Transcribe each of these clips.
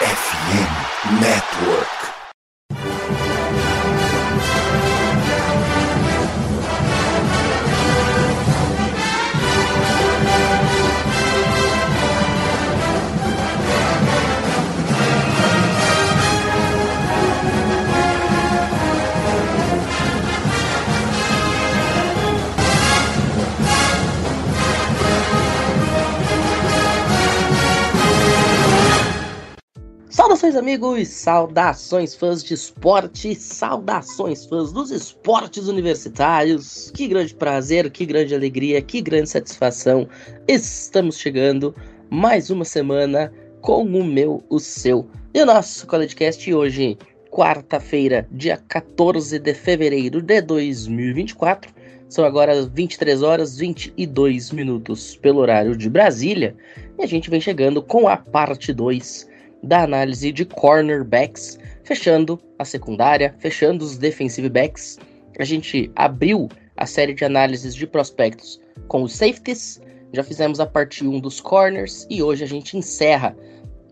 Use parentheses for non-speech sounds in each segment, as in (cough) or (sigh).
FM Network. Saudações, amigos! Saudações, fãs de esporte! Saudações, fãs dos esportes universitários! Que grande prazer, que grande alegria, que grande satisfação! Estamos chegando mais uma semana com o meu, o seu e o nosso CollegeCast hoje, quarta-feira, dia 14 de fevereiro de 2024. São agora 23 horas 22 minutos pelo horário de Brasília e a gente vem chegando com a parte 2 da análise de cornerbacks, fechando a secundária, fechando os defensive backs. A gente abriu a série de análises de prospectos com os safeties, já fizemos a parte 1 dos corners e hoje a gente encerra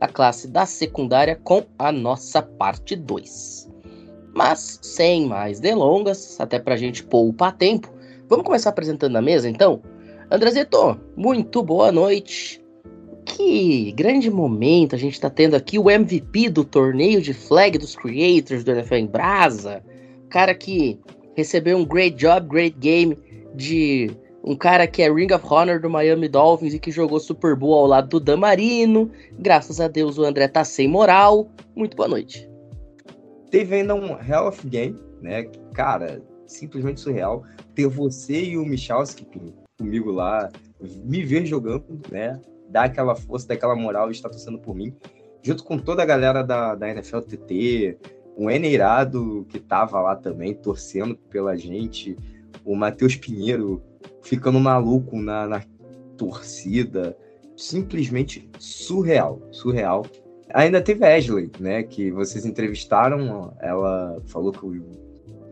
a classe da secundária com a nossa parte 2. Mas sem mais delongas, até para a gente poupar tempo, vamos começar apresentando a mesa então? Andrezito, muito boa noite que grande momento a gente está tendo aqui o MVP do torneio de flag dos creators do NFL em Brasa. Cara que recebeu um great job, great game de um cara que é Ring of Honor do Miami Dolphins e que jogou Super Bowl ao lado do Dan Marino. Graças a Deus o André tá sem moral. Muito boa noite. Teve ainda um Hell of Game, né? Cara, simplesmente surreal. Ter você e o Michalski comigo lá, me ver jogando, né? Dar aquela força, dar aquela moral e estar torcendo por mim, junto com toda a galera da, da NFL TT, o Eneirado que tava lá também torcendo pela gente, o Matheus Pinheiro ficando maluco na, na torcida, simplesmente surreal, surreal. Ainda teve a Ashley, né, que vocês entrevistaram, ela falou que eu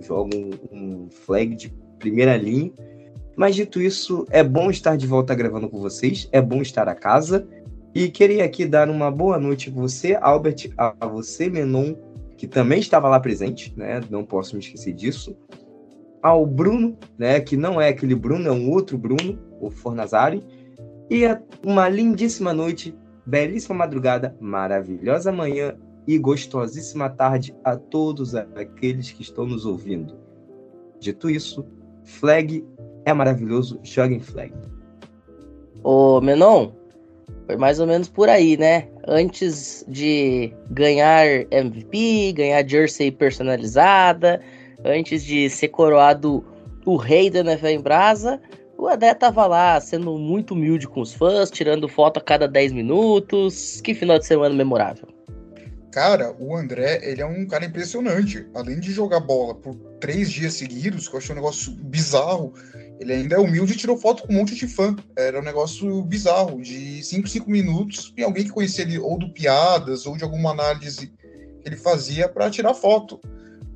jogo um, um flag de primeira linha, mas dito isso, é bom estar de volta gravando com vocês, é bom estar a casa. E queria aqui dar uma boa noite a você, Albert, a você, Menon, que também estava lá presente, né? Não posso me esquecer disso. Ao Bruno, né? Que não é aquele Bruno, é um outro Bruno, o Fornazari. E uma lindíssima noite, belíssima madrugada, maravilhosa manhã e gostosíssima tarde a todos aqueles que estão nos ouvindo. Dito isso, flag é maravilhoso, joga em flag. Ô, Menon, foi mais ou menos por aí, né? Antes de ganhar MVP, ganhar jersey personalizada, antes de ser coroado o rei da NFL em Brasa, o André tava lá sendo muito humilde com os fãs, tirando foto a cada 10 minutos. Que final de semana memorável. Cara, o André, ele é um cara impressionante. Além de jogar bola por três dias seguidos, que eu achei um negócio bizarro, ele ainda é humilde e tirou foto com um monte de fã. Era um negócio bizarro, de 5, 5 minutos, e alguém que conhecia ele ou do Piadas, ou de alguma análise que ele fazia para tirar foto.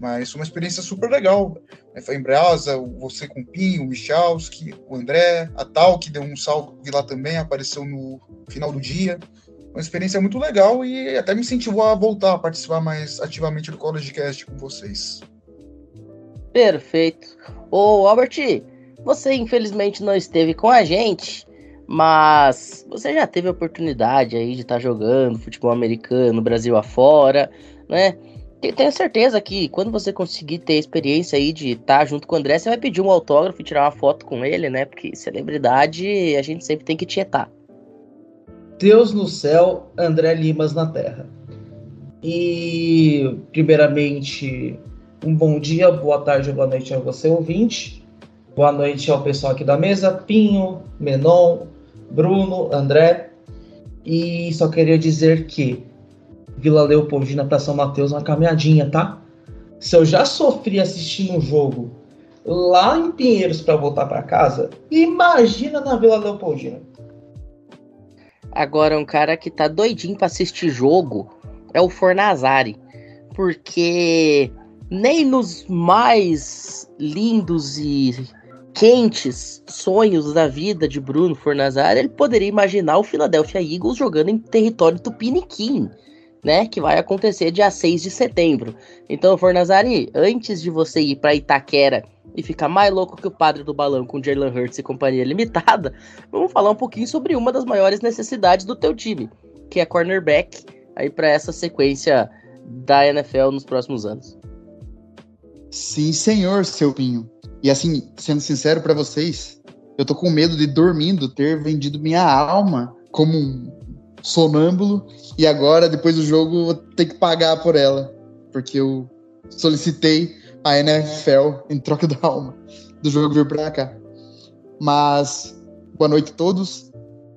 Mas foi uma experiência super legal. Foi em Brasa, você com o Pinho, o Michalski, o André, a Tal, que deu um salve lá também, apareceu no final do dia uma experiência muito legal e até me incentivou a voltar a participar mais ativamente do College Cast com vocês. Perfeito. Ô, Albert, você infelizmente não esteve com a gente, mas você já teve a oportunidade aí de estar tá jogando futebol americano, Brasil afora, né? Tenho certeza que quando você conseguir ter a experiência aí de estar tá junto com o André, você vai pedir um autógrafo e tirar uma foto com ele, né? Porque celebridade a gente sempre tem que tietar. Deus no céu, André Limas na terra. E, primeiramente, um bom dia, boa tarde, boa noite a você, ouvinte. Boa noite ao pessoal aqui da mesa, Pinho, Menon, Bruno, André. E só queria dizer que Vila Leopoldina para São Mateus é uma caminhadinha, tá? Se eu já sofri assistindo um jogo lá em Pinheiros para voltar para casa, imagina na Vila Leopoldina. Agora, um cara que tá doidinho pra assistir jogo é o Fornazari. Porque nem nos mais lindos e quentes sonhos da vida de Bruno Fornazari ele poderia imaginar o Philadelphia Eagles jogando em território tupiniquim. né, que vai acontecer dia 6 de setembro. Então, Fornazari, antes de você ir para Itaquera e ficar mais louco que o padre do balão com Jalen Hurts e companhia limitada, (laughs) vamos falar um pouquinho sobre uma das maiores necessidades do teu time, que é cornerback, aí para essa sequência da NFL nos próximos anos. Sim, senhor, seu Pinho. E assim, sendo sincero para vocês, eu tô com medo de dormindo ter vendido minha alma como um sonâmbulo e agora, depois do jogo, vou ter que pagar por ela. Porque eu solicitei a NFL em troca da alma do jogo vir pra cá. Mas, boa noite a todos.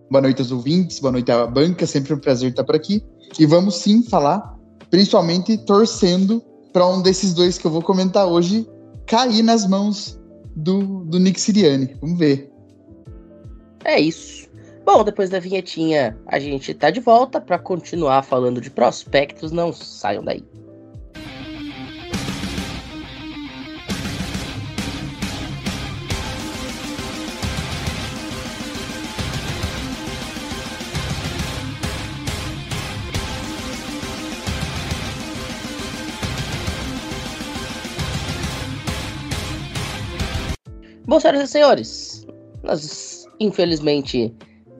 Boa noite aos ouvintes, boa noite à banca, sempre um prazer estar por aqui. E vamos sim falar, principalmente torcendo para um desses dois que eu vou comentar hoje cair nas mãos do, do Nick Siriani. Vamos ver. É isso. Bom, depois da vinhetinha, a gente tá de volta para continuar falando de prospectos. Não saiam daí. Bom, senhoras e senhores, nós infelizmente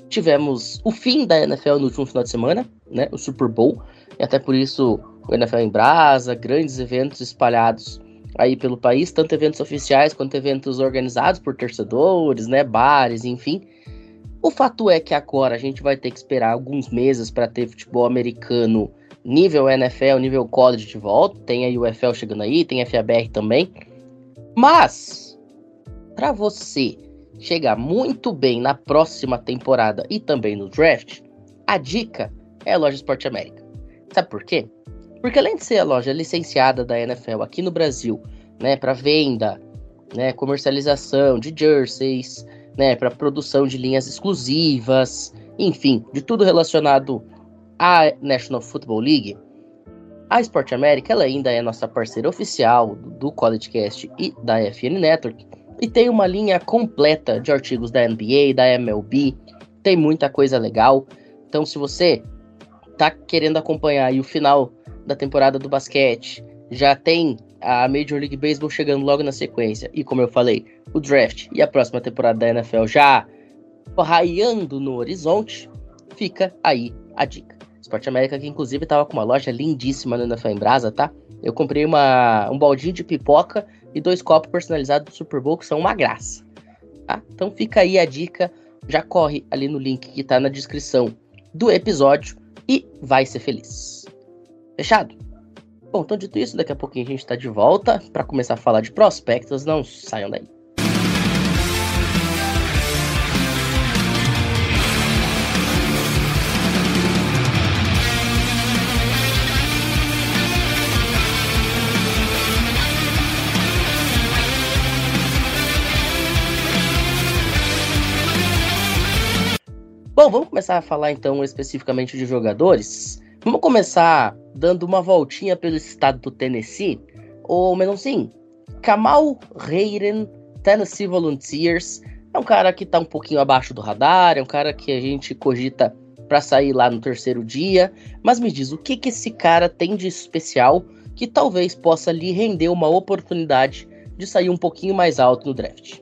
tivemos o fim da NFL no último final de semana, né? O Super Bowl. E até por isso o NFL em brasa, grandes eventos espalhados aí pelo país, tanto eventos oficiais quanto eventos organizados por torcedores, né? Bares, enfim. O fato é que agora a gente vai ter que esperar alguns meses para ter futebol americano nível NFL, nível college de volta. Tem a UFL chegando aí, tem a FABR também. Mas para você chegar muito bem na próxima temporada e também no draft, a dica é a loja Esporte América. Sabe por quê? Porque além de ser a loja licenciada da NFL aqui no Brasil, né, para venda, né, comercialização de jerseys, né, para produção de linhas exclusivas, enfim, de tudo relacionado à National Football League, a Esporte América ela ainda é nossa parceira oficial do College Cast e da FN Network e tem uma linha completa de artigos da NBA, da MLB, tem muita coisa legal. Então, se você tá querendo acompanhar o final da temporada do basquete, já tem a Major League Baseball chegando logo na sequência, e como eu falei, o draft e a próxima temporada da NFL já raiando no horizonte, fica aí a dica. Esporte América, que inclusive tava com uma loja lindíssima no NFL em Brasa, tá? Eu comprei uma, um baldinho de pipoca e dois copos personalizados do Super Bowl que são uma graça. Tá? Então fica aí a dica, já corre ali no link que está na descrição do episódio e vai ser feliz. Fechado? Bom, então dito isso, daqui a pouquinho a gente está de volta para começar a falar de prospectos, não saiam daí. Bom, vamos começar a falar então especificamente de jogadores. Vamos começar dando uma voltinha pelo estado do Tennessee. Ou menos assim, Kamal Hayden, Tennessee Volunteers, é um cara que tá um pouquinho abaixo do radar, é um cara que a gente cogita para sair lá no terceiro dia. Mas me diz, o que que esse cara tem de especial que talvez possa lhe render uma oportunidade de sair um pouquinho mais alto no draft?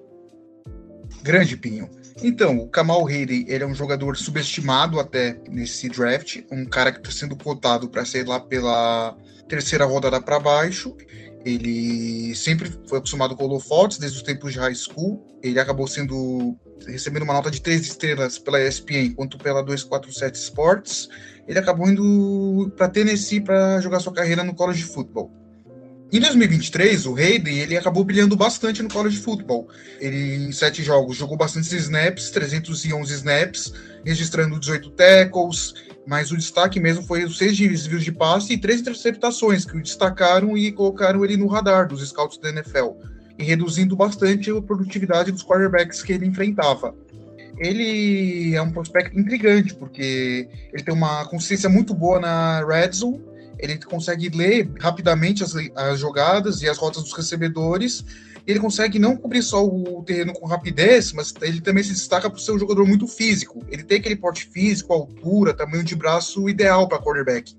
Grande Pinho. Então, o Kamal Hayden, ele é um jogador subestimado até nesse draft, um cara que está sendo cotado para sair lá pela terceira rodada para baixo. Ele sempre foi acostumado com holofotes desde os tempos de high school. Ele acabou sendo recebendo uma nota de três estrelas pela ESPN quanto pela 247 Sports. Ele acabou indo para Tennessee para jogar sua carreira no college football. Em 2023, o Hayden ele acabou brilhando bastante no college football. Ele, em sete jogos, jogou bastantes snaps, 311 snaps, registrando 18 tackles, mas o destaque mesmo foi os seis desvios de passe e três interceptações, que o destacaram e colocaram ele no radar dos scouts da NFL, e reduzindo bastante a produtividade dos quarterbacks que ele enfrentava. Ele é um prospecto intrigante, porque ele tem uma consciência muito boa na red zone, ele consegue ler rapidamente as, as jogadas e as rotas dos recebedores. Ele consegue não cobrir só o terreno com rapidez, mas ele também se destaca por ser um jogador muito físico. Ele tem aquele porte físico, altura, tamanho de braço ideal para quarterback.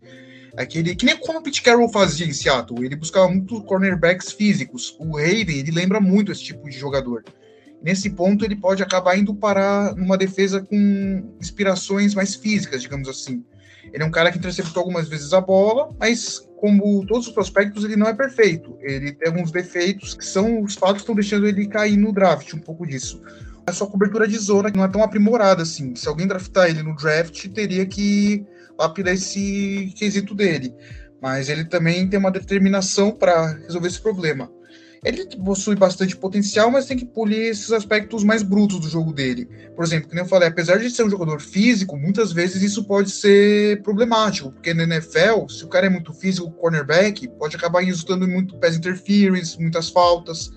Aquele, que nem como o Pete Carroll fazia em Seattle. Ele buscava muito cornerbacks físicos. O Hayden, ele lembra muito esse tipo de jogador. Nesse ponto, ele pode acabar indo parar numa defesa com inspirações mais físicas, digamos assim. Ele é um cara que interceptou algumas vezes a bola, mas como todos os prospectos, ele não é perfeito. Ele tem alguns defeitos que são os fatos que estão deixando ele cair no draft, um pouco disso. A sua cobertura de zona não é tão aprimorada assim. Se alguém draftar ele no draft, teria que lapidar esse quesito dele. Mas ele também tem uma determinação para resolver esse problema. Ele possui bastante potencial, mas tem que polir esses aspectos mais brutos do jogo dele. Por exemplo, como eu falei, apesar de ser um jogador físico, muitas vezes isso pode ser problemático, porque na NFL, se o cara é muito físico, cornerback, pode acabar resultando em muito pass interference, muitas faltas.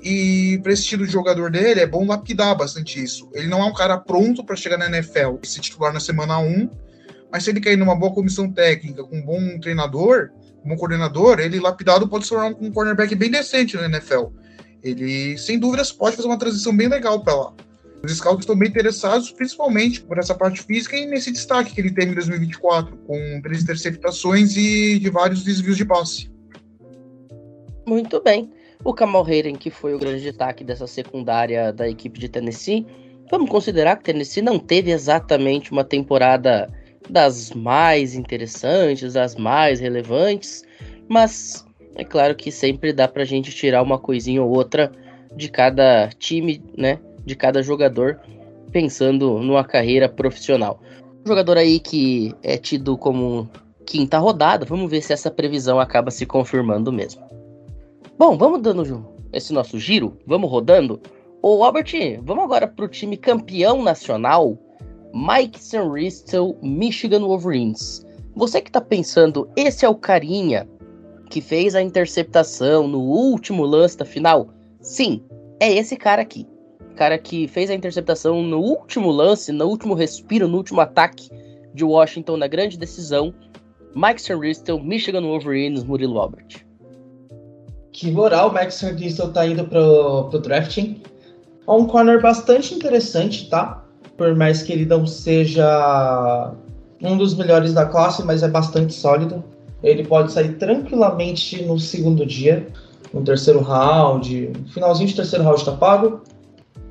E para esse estilo de jogador dele, é bom lapidar bastante isso. Ele não é um cara pronto para chegar na NFL e se titular na semana 1, mas se ele cair numa boa comissão técnica, com um bom treinador, como coordenador, ele lapidado pode se tornar um cornerback bem decente na NFL. Ele, sem dúvidas, pode fazer uma transição bem legal para lá. Os scouts estão bem interessados, principalmente por essa parte física e nesse destaque que ele teve em 2024, com três interceptações e de vários desvios de passe. Muito bem. O Kamal Hayden, que foi o grande destaque dessa secundária da equipe de Tennessee, vamos considerar que Tennessee não teve exatamente uma temporada das mais interessantes, das mais relevantes, mas é claro que sempre dá pra gente tirar uma coisinha ou outra de cada time, né? De cada jogador, pensando numa carreira profissional. Um jogador aí que é tido como quinta rodada, vamos ver se essa previsão acaba se confirmando mesmo. Bom, vamos dando esse nosso giro, vamos rodando. Ô Albert, vamos agora pro time campeão nacional Mike Sanristel, Michigan Wolverines. Você que está pensando, esse é o carinha que fez a interceptação no último lance da final? Sim, é esse cara aqui. Cara que fez a interceptação no último lance, no último respiro, no último ataque de Washington na grande decisão. Mike Sanristel, Michigan Wolverines, Murilo Albert. Que moral, o Mike Sanristel tá indo pro, pro drafting. É um corner bastante interessante, tá? Por mais que ele não seja um dos melhores da classe, mas é bastante sólido. Ele pode sair tranquilamente no segundo dia, no terceiro round, finalzinho de terceiro round está pago.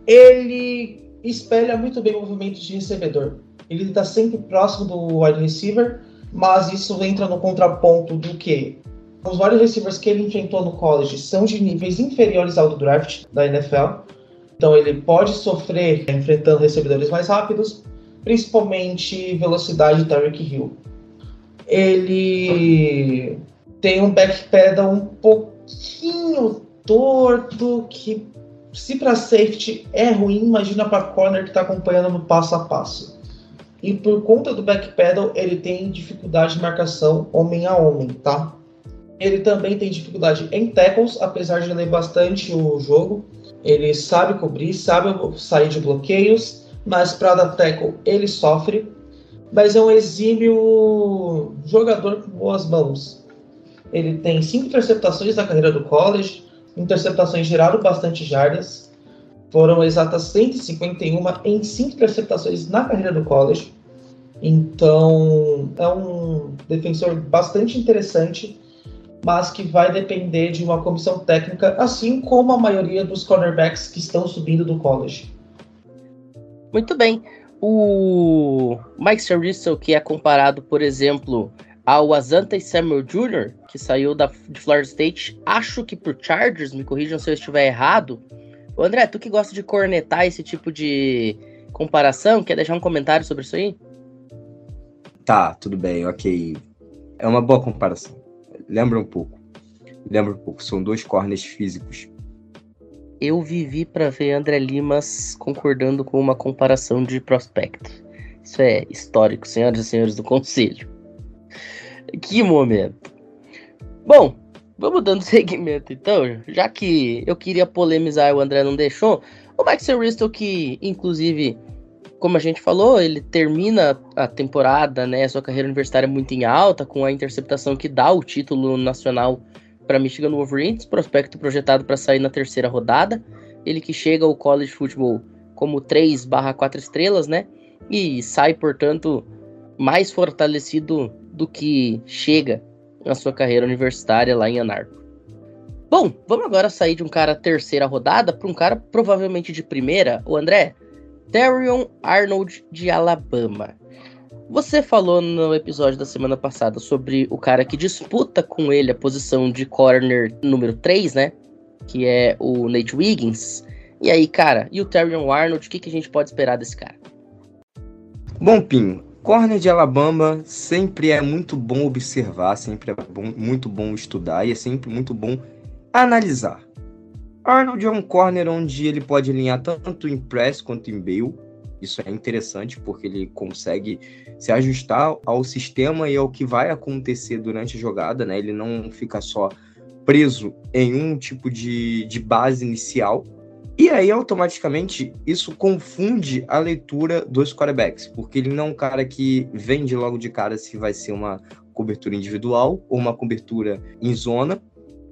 Ele espelha muito bem movimentos de recebedor. Ele está sempre próximo do wide receiver, mas isso entra no contraponto do que os wide receivers que ele enfrentou no college são de níveis inferiores ao do draft da NFL então ele pode sofrer enfrentando recebedores mais rápidos, principalmente velocidade Tyreek Hill. Ele tem um backpedal um pouquinho torto, que se para safety é ruim, imagina para corner que está acompanhando no passo a passo. E por conta do backpedal, ele tem dificuldade de marcação homem a homem, tá? Ele também tem dificuldade em tackles, apesar de ler bastante o jogo. Ele sabe cobrir, sabe sair de bloqueios, mas para dar tackle ele sofre. Mas é um exímio jogador com boas mãos. Ele tem cinco interceptações na carreira do college, interceptações geraram bastante jardas. Foram exatas 151 em cinco interceptações na carreira do college. Então, é um defensor bastante interessante mas que vai depender de uma comissão técnica, assim como a maioria dos cornerbacks que estão subindo do college. Muito bem. O Mike Sarissel, que é comparado, por exemplo, ao Azante Samuel Jr., que saiu da, de Florida State, acho que por Chargers, me corrijam se eu estiver errado. O André, tu que gosta de cornetar esse tipo de comparação, quer deixar um comentário sobre isso aí? Tá, tudo bem, ok. É uma boa comparação lembra um pouco. Lembra um pouco. São dois corners físicos. Eu vivi para ver André Limas concordando com uma comparação de prospecto. Isso é histórico, senhoras e senhores do conselho. Que momento. Bom, vamos dando (laughs) seguimento então, já que eu queria polemizar e o André não deixou. O Max Risto, que inclusive como a gente falou, ele termina a temporada, né, sua carreira universitária muito em alta, com a interceptação que dá o título nacional para Michigan Wolverines, prospecto projetado para sair na terceira rodada. Ele que chega ao college football como 3/4 estrelas, né? E sai, portanto, mais fortalecido do que chega na sua carreira universitária lá em Anarco. Bom, vamos agora sair de um cara terceira rodada para um cara provavelmente de primeira, o André. Darion Arnold de Alabama. Você falou no episódio da semana passada sobre o cara que disputa com ele a posição de corner número 3, né? Que é o Nate Wiggins. E aí, cara, e o Terrion Arnold, o que, que a gente pode esperar desse cara? Bom, Pinho, corner de Alabama sempre é muito bom observar, sempre é bom, muito bom estudar e é sempre muito bom analisar. Arnold é um corner onde ele pode alinhar tanto em press quanto em bail. Isso é interessante porque ele consegue se ajustar ao sistema e ao que vai acontecer durante a jogada, né? Ele não fica só preso em um tipo de, de base inicial. E aí, automaticamente, isso confunde a leitura dos quarterbacks, porque ele não é um cara que vende logo de cara se vai ser uma cobertura individual ou uma cobertura em zona.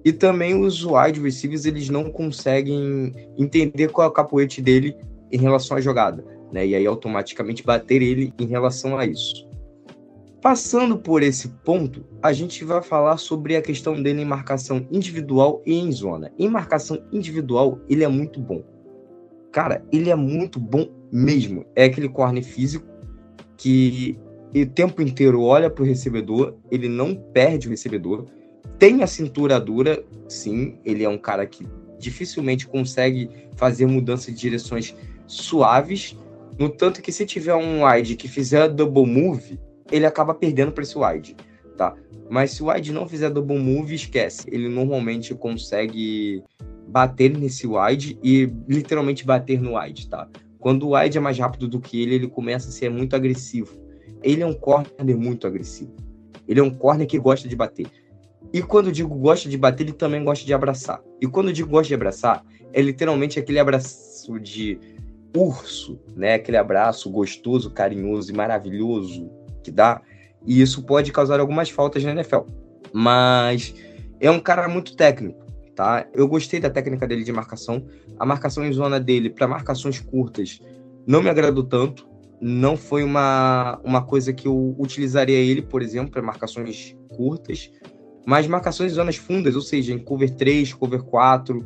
E também os wide receivers, eles não conseguem entender qual é o capoete dele em relação à jogada, né? E aí automaticamente bater ele em relação a isso. Passando por esse ponto, a gente vai falar sobre a questão dele em marcação individual e em zona. Em marcação individual, ele é muito bom. Cara, ele é muito bom mesmo. É aquele corner físico que o tempo inteiro olha para o recebedor, ele não perde o recebedor tem a cintura dura, sim. Ele é um cara que dificilmente consegue fazer mudança de direções suaves. No tanto que se tiver um wide que fizer double move, ele acaba perdendo para esse wide, tá? Mas se o wide não fizer double move, esquece. Ele normalmente consegue bater nesse wide e literalmente bater no wide, tá? Quando o wide é mais rápido do que ele, ele começa a ser muito agressivo. Ele é um corner muito agressivo. Ele é um corner que gosta de bater. E quando digo gosta de bater, ele também gosta de abraçar. E quando digo gosta de abraçar, é literalmente aquele abraço de urso, né? Aquele abraço gostoso, carinhoso e maravilhoso que dá. E isso pode causar algumas faltas na NFL. Mas é um cara muito técnico, tá? Eu gostei da técnica dele de marcação. A marcação em zona dele para marcações curtas não me agradou tanto. Não foi uma, uma coisa que eu utilizaria ele, por exemplo, para marcações curtas. Mas marcações em zonas fundas, ou seja, em cover 3, cover 4,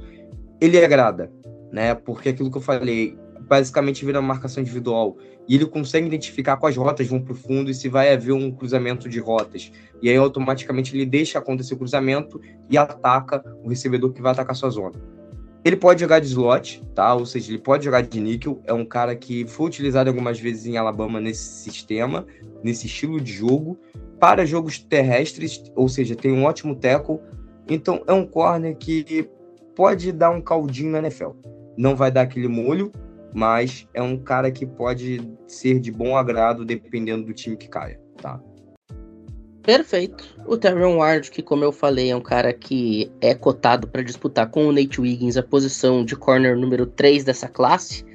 ele agrada, né? Porque aquilo que eu falei, basicamente vira uma marcação individual. E ele consegue identificar quais rotas vão para o fundo e se vai haver um cruzamento de rotas. E aí, automaticamente, ele deixa acontecer o cruzamento e ataca o recebedor que vai atacar sua zona. Ele pode jogar de slot, tá? Ou seja, ele pode jogar de níquel. É um cara que foi utilizado algumas vezes em Alabama nesse sistema, nesse estilo de jogo para jogos terrestres, ou seja, tem um ótimo tackle. Então é um corner que pode dar um caldinho na NFL. Não vai dar aquele molho, mas é um cara que pode ser de bom agrado dependendo do time que caia, tá? Perfeito. O Terron Ward, que como eu falei, é um cara que é cotado para disputar com o Nate Wiggins a posição de corner número 3 dessa classe,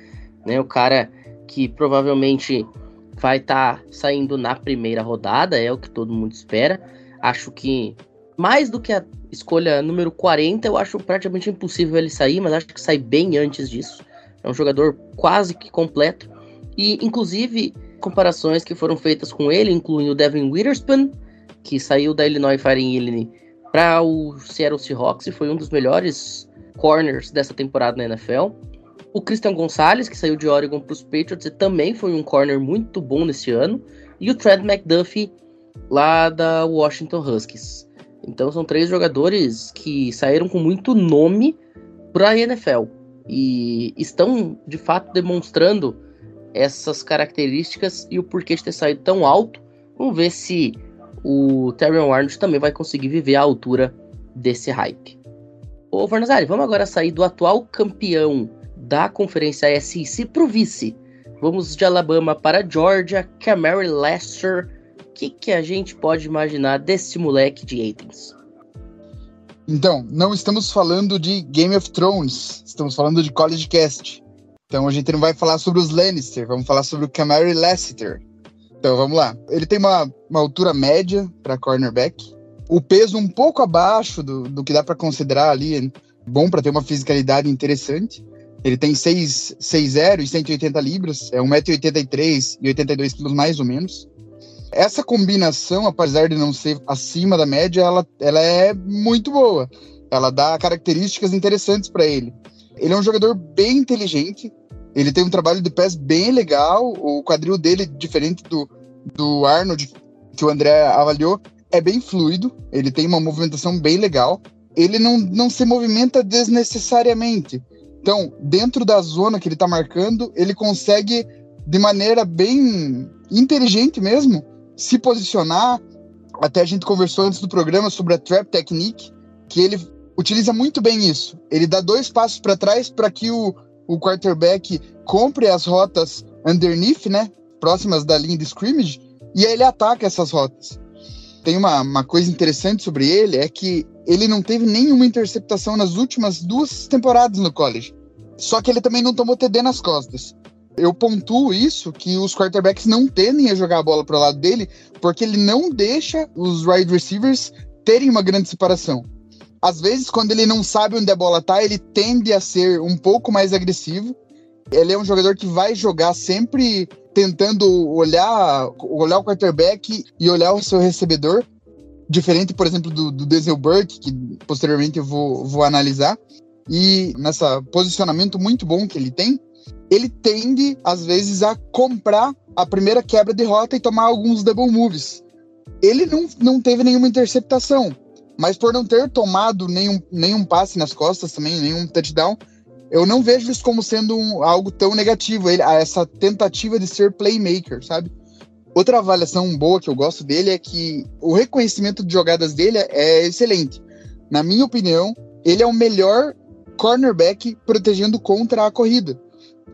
né? O cara que provavelmente vai estar tá saindo na primeira rodada, é o que todo mundo espera. Acho que mais do que a escolha número 40, eu acho praticamente impossível ele sair, mas acho que sai bem antes disso. É um jogador quase que completo. E, inclusive, comparações que foram feitas com ele incluem o Devin Witherspoon, que saiu da Illinois Fighting Illinois para o Seattle Seahawks e foi um dos melhores corners dessa temporada na NFL. O Christian Gonzalez, que saiu de Oregon para os Patriots e também foi um corner muito bom nesse ano. E o Trent McDuffie, lá da Washington Huskies. Então são três jogadores que saíram com muito nome para a NFL. E estão, de fato, demonstrando essas características e o porquê de ter saído tão alto. Vamos ver se o Terry Arnold também vai conseguir viver à altura desse hype. Ô, Varnazari, vamos agora sair do atual campeão da conferência SEC para o vice. Vamos de Alabama para Georgia, Camary Lester. O que, que a gente pode imaginar desse moleque de Athens? Então, não estamos falando de Game of Thrones, estamos falando de College Cast. Então a gente não vai falar sobre os Lannister, vamos falar sobre o Camary Lassiter. Então vamos lá. Ele tem uma, uma altura média para cornerback, o peso um pouco abaixo do, do que dá para considerar ali, bom para ter uma fisicalidade interessante. Ele tem 6'0 e 180 libras, é 1,83m e 82 quilos mais ou menos. Essa combinação, apesar de não ser acima da média, ela, ela é muito boa. Ela dá características interessantes para ele. Ele é um jogador bem inteligente, ele tem um trabalho de pés bem legal, o quadril dele, diferente do, do Arnold, que o André avaliou, é bem fluido, ele tem uma movimentação bem legal. Ele não, não se movimenta desnecessariamente. Então, dentro da zona que ele está marcando, ele consegue, de maneira bem inteligente mesmo, se posicionar. Até a gente conversou antes do programa sobre a trap technique, que ele utiliza muito bem isso. Ele dá dois passos para trás para que o, o quarterback compre as rotas underneath, né? Próximas da linha de scrimmage, e aí ele ataca essas rotas. Tem uma, uma coisa interessante sobre ele, é que ele não teve nenhuma interceptação nas últimas duas temporadas no college. Só que ele também não tomou TD nas costas. Eu pontuo isso, que os quarterbacks não tendem a jogar a bola para o lado dele, porque ele não deixa os wide receivers terem uma grande separação. Às vezes, quando ele não sabe onde a bola tá, ele tende a ser um pouco mais agressivo. Ele é um jogador que vai jogar sempre tentando olhar, olhar o quarterback e olhar o seu recebedor. Diferente, por exemplo, do, do Denzel Burke, que posteriormente eu vou, vou analisar. E nessa posicionamento muito bom que ele tem, ele tende, às vezes, a comprar a primeira quebra de rota e tomar alguns double moves. Ele não, não teve nenhuma interceptação, mas por não ter tomado nenhum, nenhum passe nas costas também, nenhum touchdown, eu não vejo isso como sendo um, algo tão negativo, ele, essa tentativa de ser playmaker, sabe? Outra avaliação boa que eu gosto dele é que o reconhecimento de jogadas dele é excelente. Na minha opinião, ele é o melhor cornerback protegendo contra a corrida.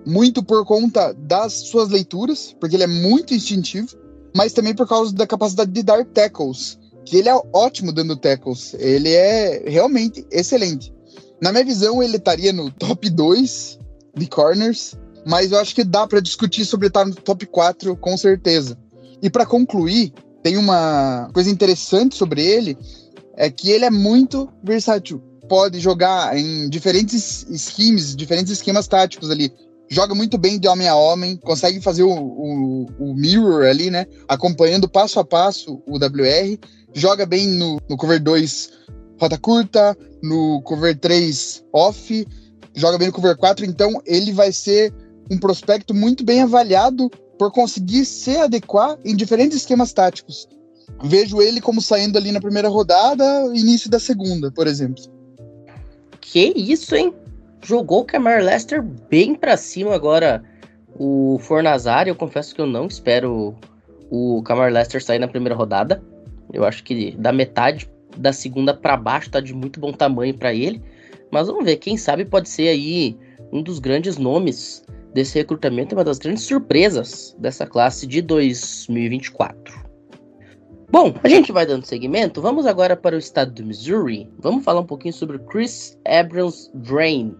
Muito por conta das suas leituras, porque ele é muito instintivo, mas também por causa da capacidade de dar tackles, que ele é ótimo dando tackles. Ele é realmente excelente. Na minha visão, ele estaria no top 2 de corners, mas eu acho que dá para discutir sobre estar no top 4 com certeza. E para concluir, tem uma coisa interessante sobre ele, é que ele é muito versátil. Pode jogar em diferentes schemes, diferentes esquemas táticos ali. Joga muito bem de homem a homem, consegue fazer o, o, o mirror ali, né? Acompanhando passo a passo o WR. Joga bem no, no cover 2 rota curta, no cover 3 off, joga bem no cover 4, então ele vai ser um prospecto muito bem avaliado por conseguir se adequar em diferentes esquemas táticos. Vejo ele como saindo ali na primeira rodada, início da segunda, por exemplo. Que isso, hein? Jogou o Camar Lester bem para cima agora. O Fornazari, eu confesso que eu não espero o Camar Lester sair na primeira rodada. Eu acho que da metade da segunda para baixo tá de muito bom tamanho para ele. Mas vamos ver, quem sabe pode ser aí um dos grandes nomes desse recrutamento, uma das grandes surpresas dessa classe de 2024. Bom, a gente vai dando seguimento. Vamos agora para o estado do Missouri. Vamos falar um pouquinho sobre Chris Abrams Drain,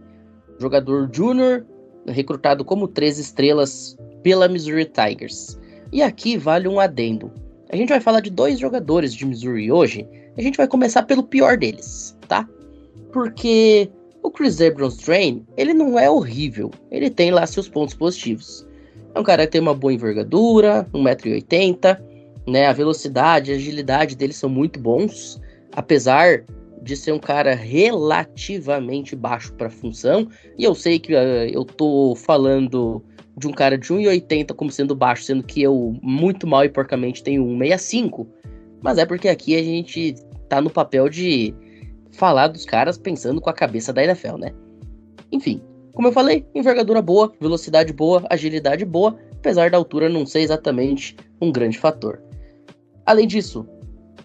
jogador júnior recrutado como três estrelas pela Missouri Tigers. E aqui vale um adendo. A gente vai falar de dois jogadores de Missouri hoje a gente vai começar pelo pior deles, tá? Porque o Chris Abrams Train, ele não é horrível. Ele tem lá seus pontos positivos. É um cara que tem uma boa envergadura, 1,80m, né? A velocidade, a agilidade dele são muito bons, apesar de ser um cara relativamente baixo para função. E eu sei que uh, eu tô falando de um cara de 1,80 como sendo baixo, sendo que eu muito mal e porcamente tenho 1,65. Mas é porque aqui a gente tá no papel de falar dos caras pensando com a cabeça da NFL, né? Enfim, como eu falei, envergadura boa, velocidade boa, agilidade boa, apesar da altura não ser exatamente um grande fator. Além disso,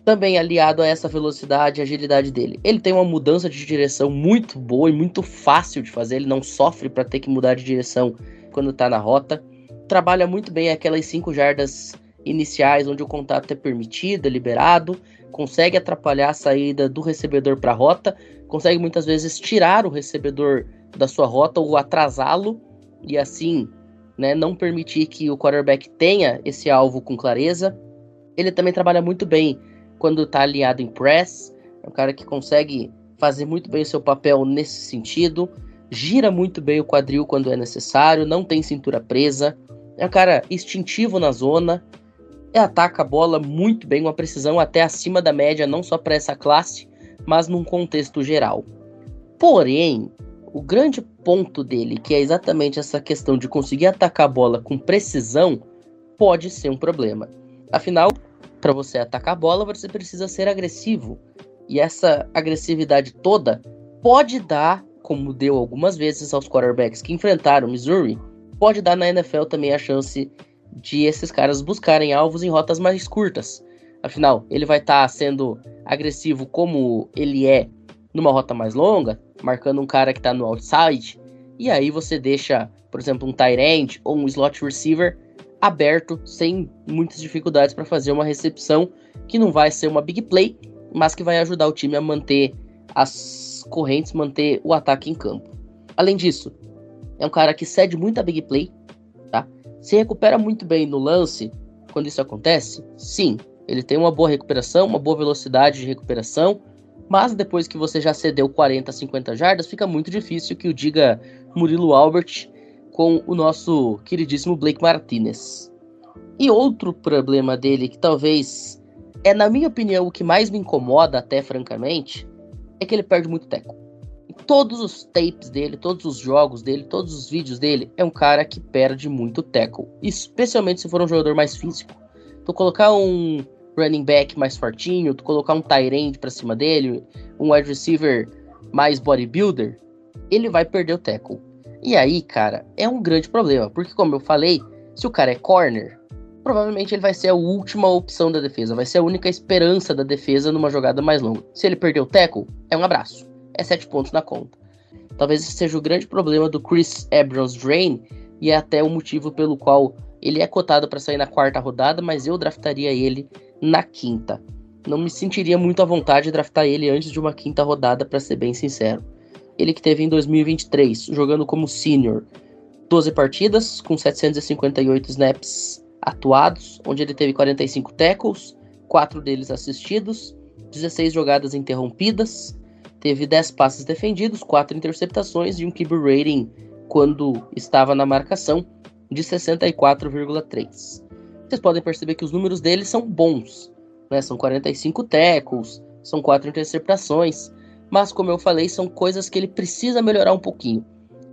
também aliado a essa velocidade e agilidade dele, ele tem uma mudança de direção muito boa e muito fácil de fazer, ele não sofre para ter que mudar de direção quando tá na rota. Trabalha muito bem aquelas 5 jardas iniciais onde o contato é permitido, é liberado, consegue atrapalhar a saída do recebedor para a rota, consegue muitas vezes tirar o recebedor da sua rota ou atrasá-lo. E assim, né, não permitir que o quarterback tenha esse alvo com clareza. Ele também trabalha muito bem quando está alinhado em press, é um cara que consegue fazer muito bem o seu papel nesse sentido, gira muito bem o quadril quando é necessário, não tem cintura presa, é um cara instintivo na zona, ataca a bola muito bem, uma precisão até acima da média, não só para essa classe, mas num contexto geral. Porém, o grande ponto dele, que é exatamente essa questão de conseguir atacar a bola com precisão, pode ser um problema. Afinal, para você atacar a bola, você precisa ser agressivo. E essa agressividade toda pode dar, como deu algumas vezes aos quarterbacks que enfrentaram Missouri, pode dar na NFL também a chance de esses caras buscarem alvos em rotas mais curtas. Afinal, ele vai estar tá sendo agressivo como ele é numa rota mais longa, marcando um cara que está no outside, e aí você deixa, por exemplo, um tight end ou um slot receiver aberto sem muitas dificuldades para fazer uma recepção que não vai ser uma big play, mas que vai ajudar o time a manter as correntes, manter o ataque em campo. Além disso, é um cara que cede muito a big play, tá? Se recupera muito bem no lance quando isso acontece? Sim, ele tem uma boa recuperação, uma boa velocidade de recuperação, mas depois que você já cedeu 40, 50 jardas, fica muito difícil que o diga Murilo Albert com o nosso queridíssimo Blake Martinez. E outro problema dele, que talvez é, na minha opinião, o que mais me incomoda, até francamente, é que ele perde muito teco todos os tapes dele, todos os jogos dele, todos os vídeos dele, é um cara que perde muito tackle. Especialmente se for um jogador mais físico. Tu colocar um running back mais fortinho, tu colocar um tight end pra cima dele, um wide receiver mais bodybuilder, ele vai perder o tackle. E aí, cara, é um grande problema, porque como eu falei, se o cara é corner, provavelmente ele vai ser a última opção da defesa, vai ser a única esperança da defesa numa jogada mais longa. Se ele perder o tackle, é um abraço é 7 pontos na conta. Talvez esse seja o grande problema do Chris Abrams Drain e é até o motivo pelo qual ele é cotado para sair na quarta rodada, mas eu draftaria ele na quinta. Não me sentiria muito à vontade de draftar ele antes de uma quinta rodada, para ser bem sincero. Ele que teve em 2023, jogando como senior, 12 partidas, com 758 snaps atuados, onde ele teve 45 tackles, 4 deles assistidos, 16 jogadas interrompidas, teve 10 passes defendidos, 4 interceptações e um QB rating quando estava na marcação de 64,3. Vocês podem perceber que os números dele são bons, né? São 45 tackles, são 4 interceptações, mas como eu falei, são coisas que ele precisa melhorar um pouquinho.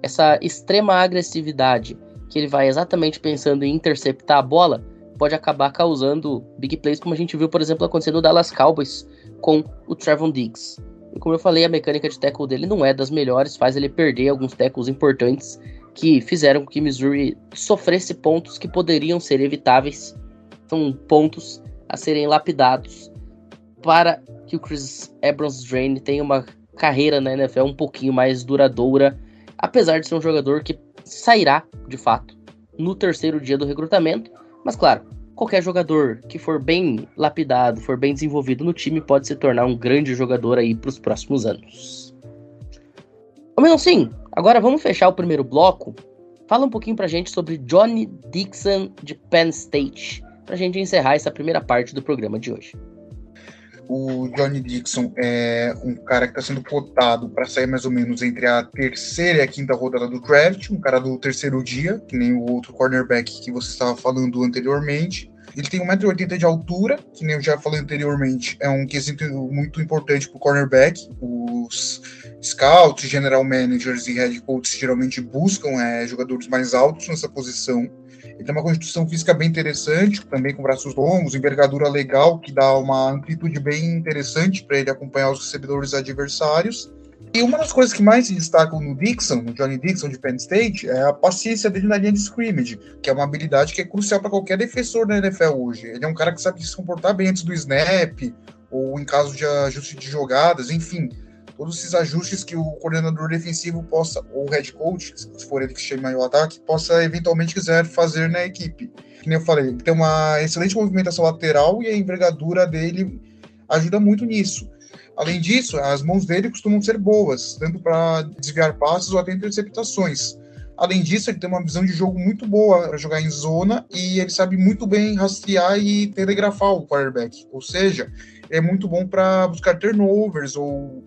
Essa extrema agressividade que ele vai exatamente pensando em interceptar a bola pode acabar causando big plays, como a gente viu, por exemplo, acontecendo no Dallas Cowboys com o Trevon Diggs. E como eu falei, a mecânica de tackle dele não é das melhores, faz ele perder alguns tackles importantes que fizeram com que Missouri sofresse pontos que poderiam ser evitáveis. São pontos a serem lapidados para que o Chris Abrams Drain tenha uma carreira na NFL um pouquinho mais duradoura, apesar de ser um jogador que sairá, de fato, no terceiro dia do recrutamento. Mas claro, qualquer jogador que for bem lapidado, for bem desenvolvido no time, pode se tornar um grande jogador aí para os próximos anos. Ô menos sim, agora vamos fechar o primeiro bloco. Fala um pouquinho pra gente sobre Johnny Dixon de Penn State, pra gente encerrar essa primeira parte do programa de hoje. O Johnny Dixon é um cara que está sendo cotado para sair mais ou menos entre a terceira e a quinta rodada do draft, um cara do terceiro dia, que nem o outro cornerback que você estava falando anteriormente. Ele tem 1,80m de altura, que nem eu já falei anteriormente, é um quesito muito importante para o cornerback. Os scouts, general managers e head coaches geralmente buscam é, jogadores mais altos nessa posição. Ele tem uma constituição física bem interessante, também com braços longos, envergadura legal, que dá uma amplitude bem interessante para ele acompanhar os recebedores adversários. E uma das coisas que mais se destacam no Dixon, no Johnny Dixon de Penn State, é a paciência dele na linha de scrimmage, que é uma habilidade que é crucial para qualquer defensor da NFL hoje. Ele é um cara que sabe se comportar bem antes do snap, ou em caso de ajuste de jogadas, enfim todos esses ajustes que o coordenador defensivo possa, ou o head coach, se for ele que chama o ataque, possa eventualmente quiser fazer na equipe. Nem eu falei, ele tem uma excelente movimentação lateral e a envergadura dele ajuda muito nisso. Além disso, as mãos dele costumam ser boas, tanto para desviar passes ou até interceptações. Além disso, ele tem uma visão de jogo muito boa para jogar em zona e ele sabe muito bem rastrear e telegrafar o quarterback. Ou seja, é muito bom para buscar turnovers ou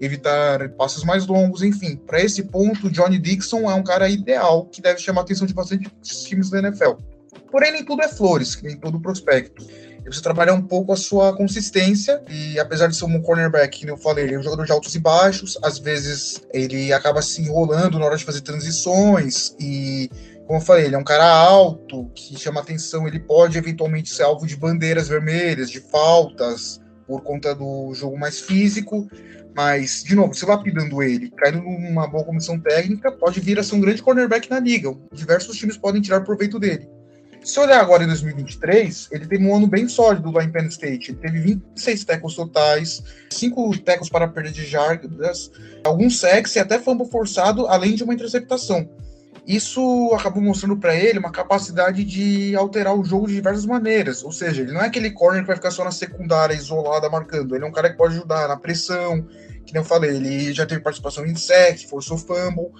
evitar passos mais longos, enfim. Para esse ponto, Johnny Dixon é um cara ideal que deve chamar a atenção de bastante times da NFL. Porém, nem tudo é flores, nem todo prospecto. Você trabalhar um pouco a sua consistência, e apesar de ser um cornerback, como eu falei, ele é um jogador de altos e baixos, às vezes ele acaba se enrolando na hora de fazer transições, e como eu falei, ele é um cara alto, que chama atenção, ele pode eventualmente ser alvo de bandeiras vermelhas, de faltas, por conta do jogo mais físico, mas, de novo, se lapidando ele, caindo numa boa comissão técnica, pode vir a ser um grande cornerback na liga. Diversos times podem tirar proveito dele. Se olhar agora em 2023, ele teve um ano bem sólido lá em Penn State. Ele teve 26 tackles totais, 5 tackles para perda de jardas, alguns sacks e até fumble forçado, além de uma interceptação. Isso acabou mostrando para ele uma capacidade de alterar o jogo de diversas maneiras. Ou seja, ele não é aquele corner que vai ficar só na secundária, isolada, marcando. Ele é um cara que pode ajudar na pressão, que nem eu falei, ele já teve participação em sec, forçou fumble.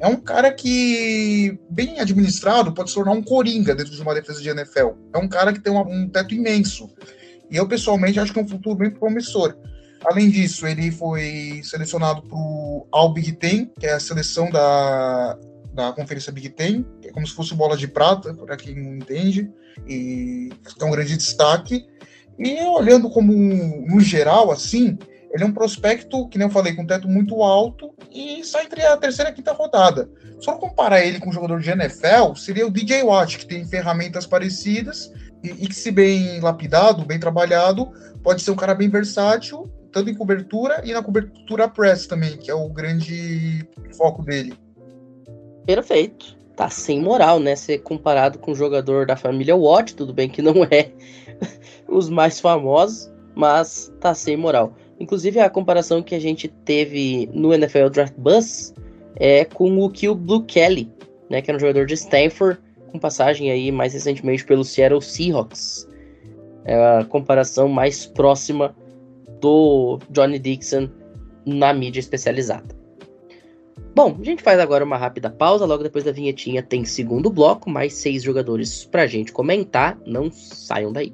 É um cara que, bem administrado, pode se tornar um coringa dentro de uma defesa de NFL. É um cara que tem uma, um teto imenso. E eu, pessoalmente, acho que é um futuro bem promissor. Além disso, ele foi selecionado para o All Ten, que é a seleção da, da Conferência Big Ten, que é como se fosse bola de prata, para quem não entende, e é um grande destaque. E olhando como no geral, assim, ele é um prospecto, que nem eu falei, com teto muito alto e sai entre a terceira e a quinta rodada. Só comparar ele com um jogador de NFL, seria o DJ Watt, que tem ferramentas parecidas e, e que, se bem lapidado, bem trabalhado, pode ser um cara bem versátil, tanto em cobertura e na cobertura press também, que é o grande foco dele perfeito. Tá sem moral, né? Ser comparado com um jogador da família Watt, tudo bem que não (laughs) é os mais famosos, mas tá sem moral. Inclusive a comparação que a gente teve no NFL Draft Bus é com o Kill Blue Kelly, né, que era um jogador de Stanford, com passagem aí mais recentemente pelo Seattle Seahawks. É a comparação mais próxima do Johnny Dixon na mídia especializada. Bom, a gente faz agora uma rápida pausa. Logo depois da vinhetinha tem segundo bloco, mais seis jogadores pra gente comentar. Não saiam daí.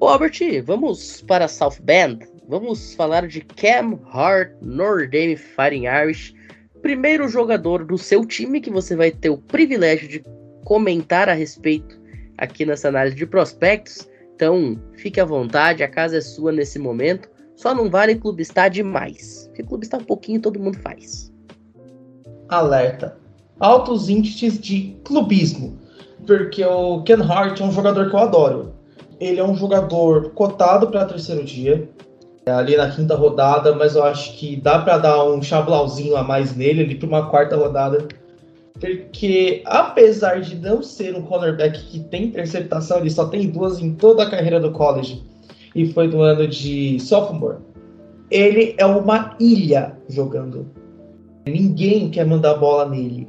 Albert, vamos para South Bend. Vamos falar de Cam Hart, Notre Dame Fighting Irish primeiro jogador do seu time que você vai ter o privilégio de comentar a respeito aqui nessa análise de prospectos. Então, fique à vontade, a casa é sua nesse momento. Só não vale clubistar demais. Porque clubistar um pouquinho todo mundo faz. Alerta. Altos índices de clubismo. Porque o Ken Hart é um jogador que eu adoro. Ele é um jogador cotado para terceiro dia. É, ali na quinta rodada, mas eu acho que dá para dar um chablauzinho a mais nele ali para uma quarta rodada. Porque apesar de não ser um cornerback que tem interceptação, ele só tem duas em toda a carreira do college e foi do ano de sophomore. Ele é uma ilha jogando. Ninguém quer mandar bola nele.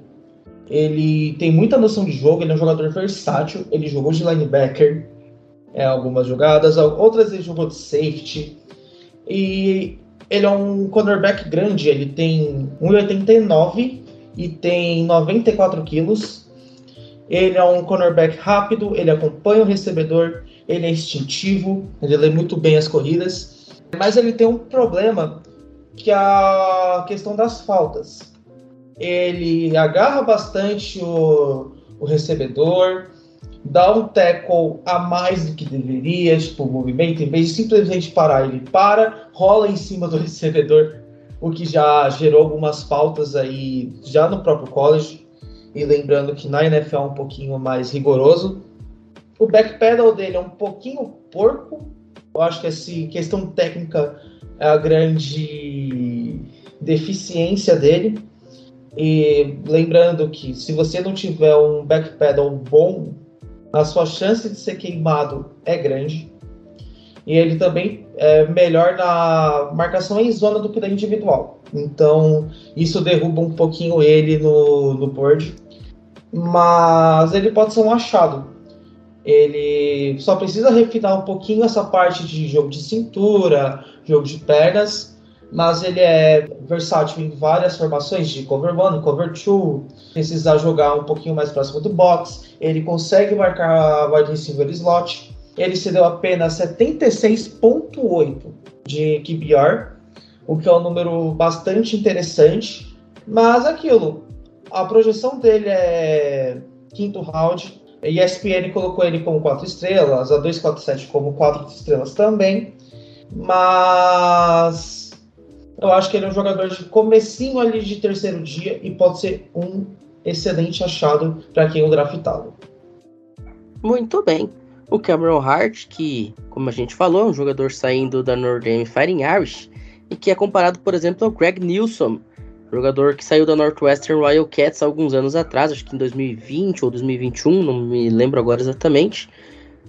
Ele tem muita noção de jogo, ele é um jogador versátil, ele jogou de linebacker é, algumas jogadas, outras ele jogou de safety. E ele é um cornerback grande, ele tem 1,89 e tem 94 quilos. Ele é um cornerback rápido, ele acompanha o recebedor, ele é instintivo, ele lê muito bem as corridas. Mas ele tem um problema que é a questão das faltas. Ele agarra bastante o, o recebedor, dá um tackle a mais do que deveria, tipo, o movimento, em vez de simplesmente parar, ele para, rola em cima do (laughs) recebedor, o que já gerou algumas faltas aí já no próprio college. E lembrando que na NFL é um pouquinho mais rigoroso. O backpedal dele é um pouquinho porco. Eu acho que essa questão técnica é a grande deficiência dele. E lembrando que se você não tiver um backpedal bom, a sua chance de ser queimado é grande. E ele também é melhor na marcação em zona do que na individual. Então, isso derruba um pouquinho ele no, no board. Mas ele pode ser um achado. Ele só precisa refinar um pouquinho essa parte de jogo de cintura, jogo de pernas, mas ele é versátil em várias formações de cover one, cover two, precisar jogar um pouquinho mais próximo do box, ele consegue marcar wide receiver slot, ele se deu apenas 76,8 de QBR, o que é um número bastante interessante. Mas aquilo, a projeção dele é quinto round. A ESPN colocou ele como quatro estrelas, a 247 como quatro estrelas também. Mas eu acho que ele é um jogador de comecinho ali de terceiro dia e pode ser um excelente achado para quem o draftá-lo. Muito bem. O Cameron Hart, que, como a gente falou, é um jogador saindo da Dame Fighting Irish e que é comparado, por exemplo, ao Greg Nilsson, jogador que saiu da Northwestern Wildcats alguns anos atrás, acho que em 2020 ou 2021, não me lembro agora exatamente,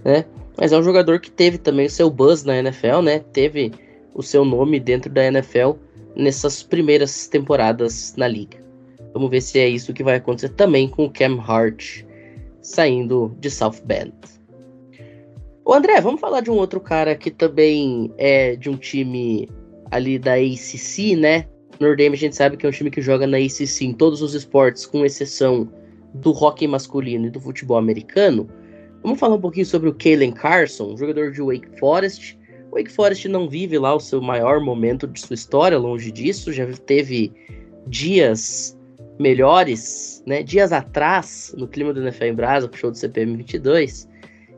né? Mas é um jogador que teve também o seu buzz na NFL, né? Teve o seu nome dentro da NFL nessas primeiras temporadas na liga. Vamos ver se é isso que vai acontecer também com o Cam Hart saindo de South Bend. O André, vamos falar de um outro cara que também é de um time ali da ACC, né? Notre Dame a gente sabe que é um time que joga na ACC em todos os esportes, com exceção do hockey masculino e do futebol americano. Vamos falar um pouquinho sobre o Kalen Carson, jogador de Wake Forest. O Wake Forest não vive lá o seu maior momento de sua história, longe disso, já teve dias melhores, né? Dias atrás, no clima do NFL em Brasa, pro show do CPM 22.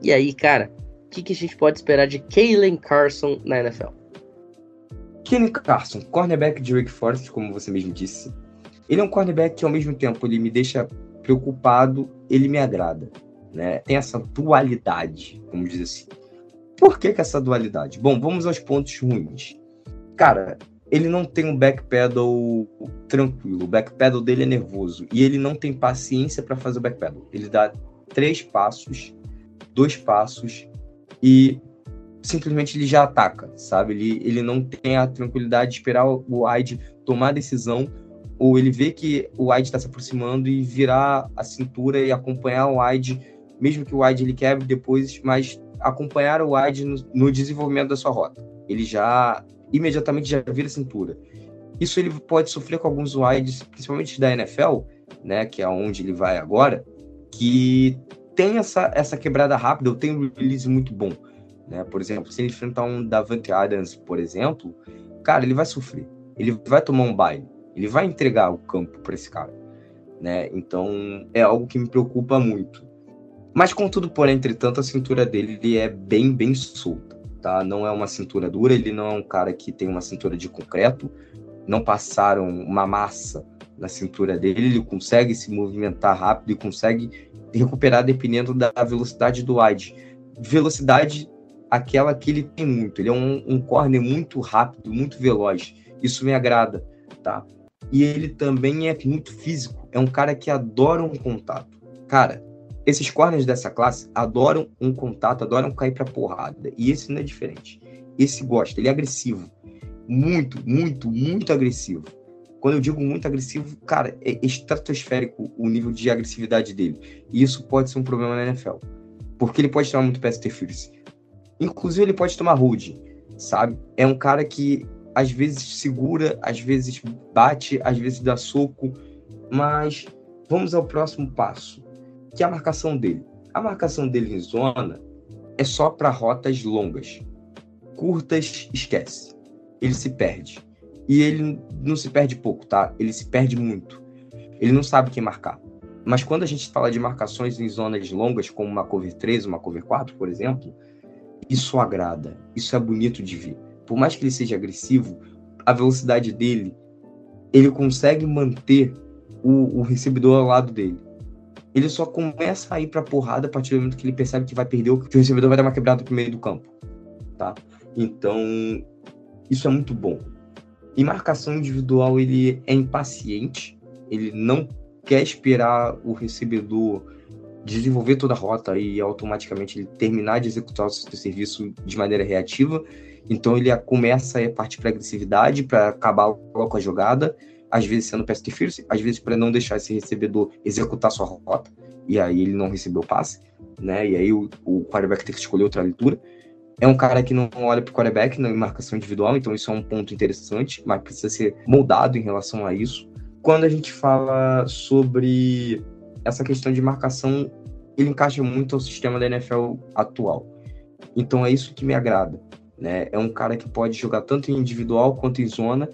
E aí, cara, o que, que a gente pode esperar de Kalen Carson na NFL? Kalen Carson, cornerback de Wake Forest, como você mesmo disse. Ele é um cornerback que, ao mesmo tempo, ele me deixa preocupado, ele me agrada. Né? Tem essa dualidade, vamos dizer assim. Por que, que essa dualidade? Bom, vamos aos pontos ruins. Cara, ele não tem um backpedal tranquilo. O backpedal dele é nervoso. E ele não tem paciência para fazer o backpedal. Ele dá três passos, dois passos e simplesmente ele já ataca, sabe? Ele, ele não tem a tranquilidade de esperar o wide tomar a decisão ou ele vê que o wide está se aproximando e virar a cintura e acompanhar o wide, mesmo que o wide ele quebre depois, mas acompanhar o wide no, no desenvolvimento da sua rota. Ele já imediatamente já vira cintura. Isso ele pode sofrer com alguns wides, principalmente da NFL, né, que é onde ele vai agora, que tem essa, essa quebrada rápida, ou tem um release muito bom. Né? Por exemplo, se ele enfrentar um Davante Adams, por exemplo, cara, ele vai sofrer. Ele vai tomar um baile. Ele vai entregar o campo para esse cara. Né? Então, é algo que me preocupa muito. Mas, contudo, porém, entretanto, a cintura dele ele é bem, bem solta tá? Não é uma cintura dura, ele não é um cara que tem uma cintura de concreto, não passaram uma massa na cintura dele, ele consegue se movimentar rápido e consegue recuperar dependendo da velocidade do wide. Velocidade aquela que ele tem muito, ele é um, um corner muito rápido, muito veloz, isso me agrada, tá? E ele também é muito físico, é um cara que adora um contato. Cara, esses corners dessa classe adoram um contato, adoram cair pra porrada. E esse não é diferente. Esse gosta, ele é agressivo. Muito, muito, muito agressivo. Quando eu digo muito agressivo, cara, é estratosférico o nível de agressividade dele. E isso pode ser um problema na NFL. Porque ele pode tomar muito pass interference. Inclusive, ele pode tomar hold, sabe? É um cara que às vezes segura, às vezes bate, às vezes dá soco. Mas vamos ao próximo passo que é a marcação dele. A marcação dele em zona é só para rotas longas. Curtas, esquece. Ele se perde. E ele não se perde pouco, tá? Ele se perde muito. Ele não sabe quem marcar. Mas quando a gente fala de marcações em zonas longas, como uma cover 3, uma cover 4, por exemplo, isso agrada. Isso é bonito de ver. Por mais que ele seja agressivo, a velocidade dele, ele consegue manter o, o recebedor ao lado dele ele só começa a ir pra porrada a partir do momento que ele percebe que vai perder, que o recebedor vai dar uma quebrada pro meio do campo, tá? Então, isso é muito bom. Em marcação individual, ele é impaciente, ele não quer esperar o recebedor desenvolver toda a rota e automaticamente ele terminar de executar o seu serviço de maneira reativa. Então ele começa a partir para agressividade para acabar logo com a jogada às vezes sendo pass interference, às vezes para não deixar esse recebedor executar sua rota, e aí ele não recebeu o passe, né? E aí o, o quarterback tem que escolher outra leitura. É um cara que não olha para o quarterback na marcação individual, então isso é um ponto interessante, mas precisa ser moldado em relação a isso. Quando a gente fala sobre essa questão de marcação, ele encaixa muito ao sistema da NFL atual. Então é isso que me agrada. Né? É um cara que pode jogar tanto em individual quanto em zona,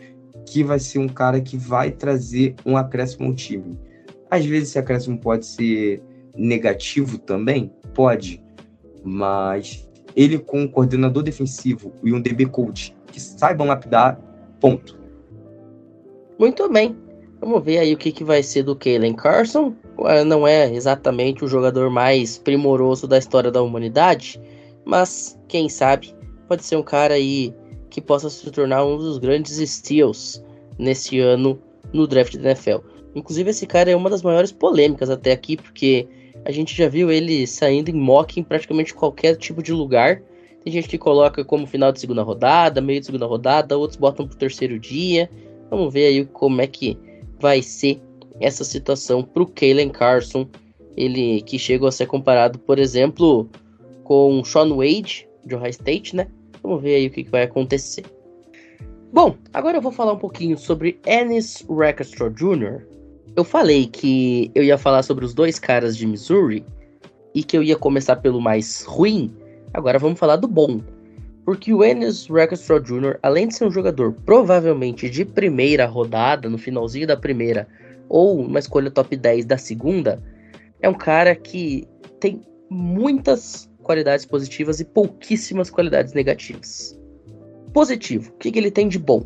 que vai ser um cara que vai trazer um acréscimo ao time. Às vezes esse acréscimo pode ser negativo também, pode, mas ele com um coordenador defensivo e um DB coach que saibam lapidar, ponto. Muito bem. Vamos ver aí o que, que vai ser do Kalen Carson. Não é exatamente o jogador mais primoroso da história da humanidade, mas quem sabe pode ser um cara aí que possa se tornar um dos grandes steals nesse ano no draft da NFL. Inclusive, esse cara é uma das maiores polêmicas até aqui, porque a gente já viu ele saindo em mock em praticamente qualquer tipo de lugar. Tem gente que coloca como final de segunda rodada, meio de segunda rodada, outros botam pro terceiro dia. Vamos ver aí como é que vai ser essa situação pro Kalen Carson. Ele que chegou a ser comparado, por exemplo, com Sean Wade, de Ohio State, né? Vamos ver aí o que, que vai acontecer. Bom, agora eu vou falar um pouquinho sobre Ennis Rackstraw Jr. Eu falei que eu ia falar sobre os dois caras de Missouri e que eu ia começar pelo mais ruim. Agora vamos falar do bom. Porque o Ennis Rackstraw Jr., além de ser um jogador provavelmente de primeira rodada, no finalzinho da primeira, ou uma escolha top 10 da segunda, é um cara que tem muitas qualidades positivas e pouquíssimas qualidades negativas. Positivo, o que, que ele tem de bom?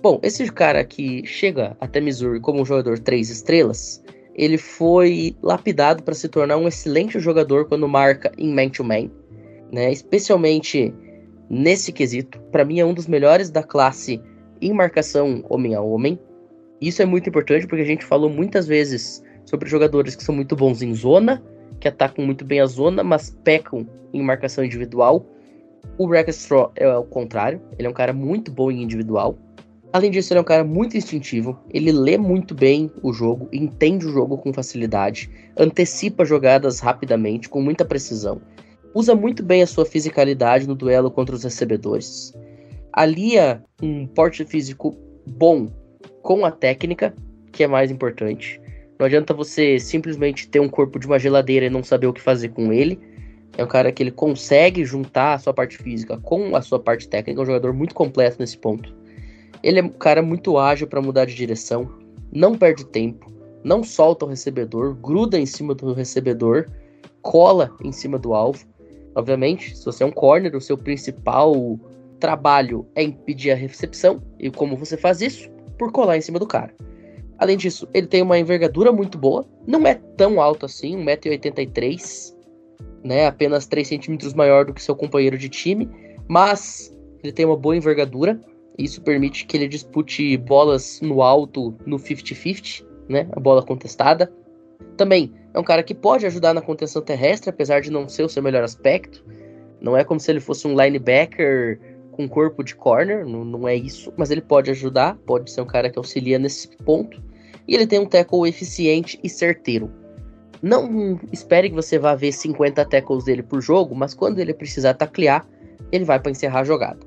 Bom, esse cara que chega até Missouri como um jogador 3 estrelas, ele foi lapidado para se tornar um excelente jogador quando marca em man-to-man, -man, né? especialmente nesse quesito. Para mim, é um dos melhores da classe em marcação homem a homem. Isso é muito importante porque a gente falou muitas vezes sobre jogadores que são muito bons em zona que atacam muito bem a zona, mas pecam em marcação individual. O Straw é o contrário, ele é um cara muito bom em individual. Além disso, ele é um cara muito instintivo, ele lê muito bem o jogo, entende o jogo com facilidade, antecipa jogadas rapidamente, com muita precisão. Usa muito bem a sua fisicalidade no duelo contra os recebedores. Alia um porte físico bom com a técnica, que é mais importante. Não adianta você simplesmente ter um corpo de uma geladeira e não saber o que fazer com ele. É um cara que ele consegue juntar a sua parte física com a sua parte técnica, é um jogador muito completo nesse ponto. Ele é um cara muito ágil para mudar de direção, não perde tempo, não solta o recebedor, gruda em cima do recebedor, cola em cima do alvo. Obviamente, se você é um corner, o seu principal trabalho é impedir a recepção. E como você faz isso? Por colar em cima do cara. Além disso, ele tem uma envergadura muito boa. Não é tão alto assim, 1,83m, né? Apenas 3 centímetros maior do que seu companheiro de time. Mas ele tem uma boa envergadura. Isso permite que ele dispute bolas no alto no 50-50, né? A bola contestada. Também é um cara que pode ajudar na contenção terrestre, apesar de não ser o seu melhor aspecto. Não é como se ele fosse um linebacker com corpo de corner, não, não é isso, mas ele pode ajudar, pode ser um cara que auxilia nesse ponto. E ele tem um tackle eficiente e certeiro. Não espere que você vá ver 50 tackles dele por jogo, mas quando ele precisar taclear, ele vai para encerrar a jogada.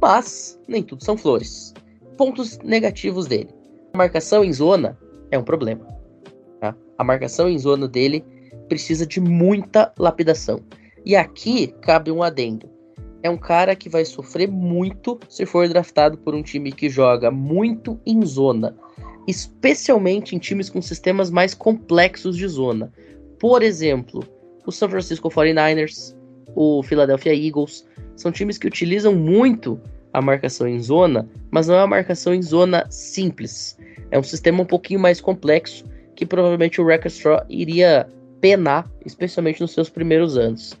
Mas nem tudo são flores. Pontos negativos dele. A marcação em zona é um problema. Tá? A marcação em zona dele precisa de muita lapidação. E aqui cabe um adendo. É um cara que vai sofrer muito se for draftado por um time que joga muito em zona especialmente em times com sistemas mais complexos de zona. Por exemplo, o San Francisco 49ers, o Philadelphia Eagles, são times que utilizam muito a marcação em zona, mas não é uma marcação em zona simples. É um sistema um pouquinho mais complexo que provavelmente o Straw iria penar, especialmente nos seus primeiros anos.